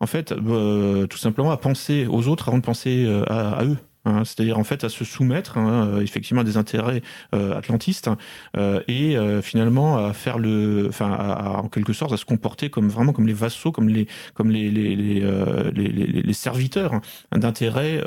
en fait, tout simplement à penser aux autres avant de penser à eux. Hein, c'est-à-dire en fait à se soumettre hein, euh, effectivement à des intérêts euh, atlantistes euh, et finalement à faire le, enfin en quelque sorte à se comporter comme vraiment comme les vassaux, comme les comme les les les, les, serviteurs d'intérêts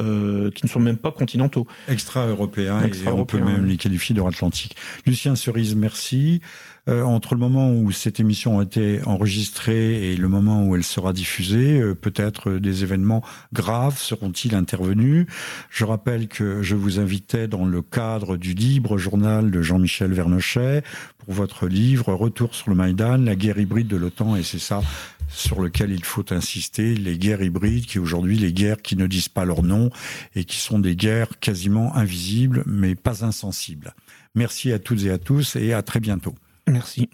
qui ne sont même pas continentaux, extra-européens et on peut même les qualifier d'euro-atlantiques. Lucien Cerise, merci. Euh, entre le moment où cette émission a été enregistrée et le moment où elle sera diffusée, euh, peut-être des événements graves seront-ils intervenus. Je rappelle que je vous invitais dans le cadre du libre journal de Jean-Michel Vernochet pour votre livre Retour sur le Maïdan, la guerre hybride de l'OTAN, et c'est ça sur lequel il faut insister, les guerres hybrides, qui aujourd'hui les guerres qui ne disent pas leur nom et qui sont des guerres quasiment invisibles, mais pas insensibles. Merci à toutes et à tous et à très bientôt. Merci.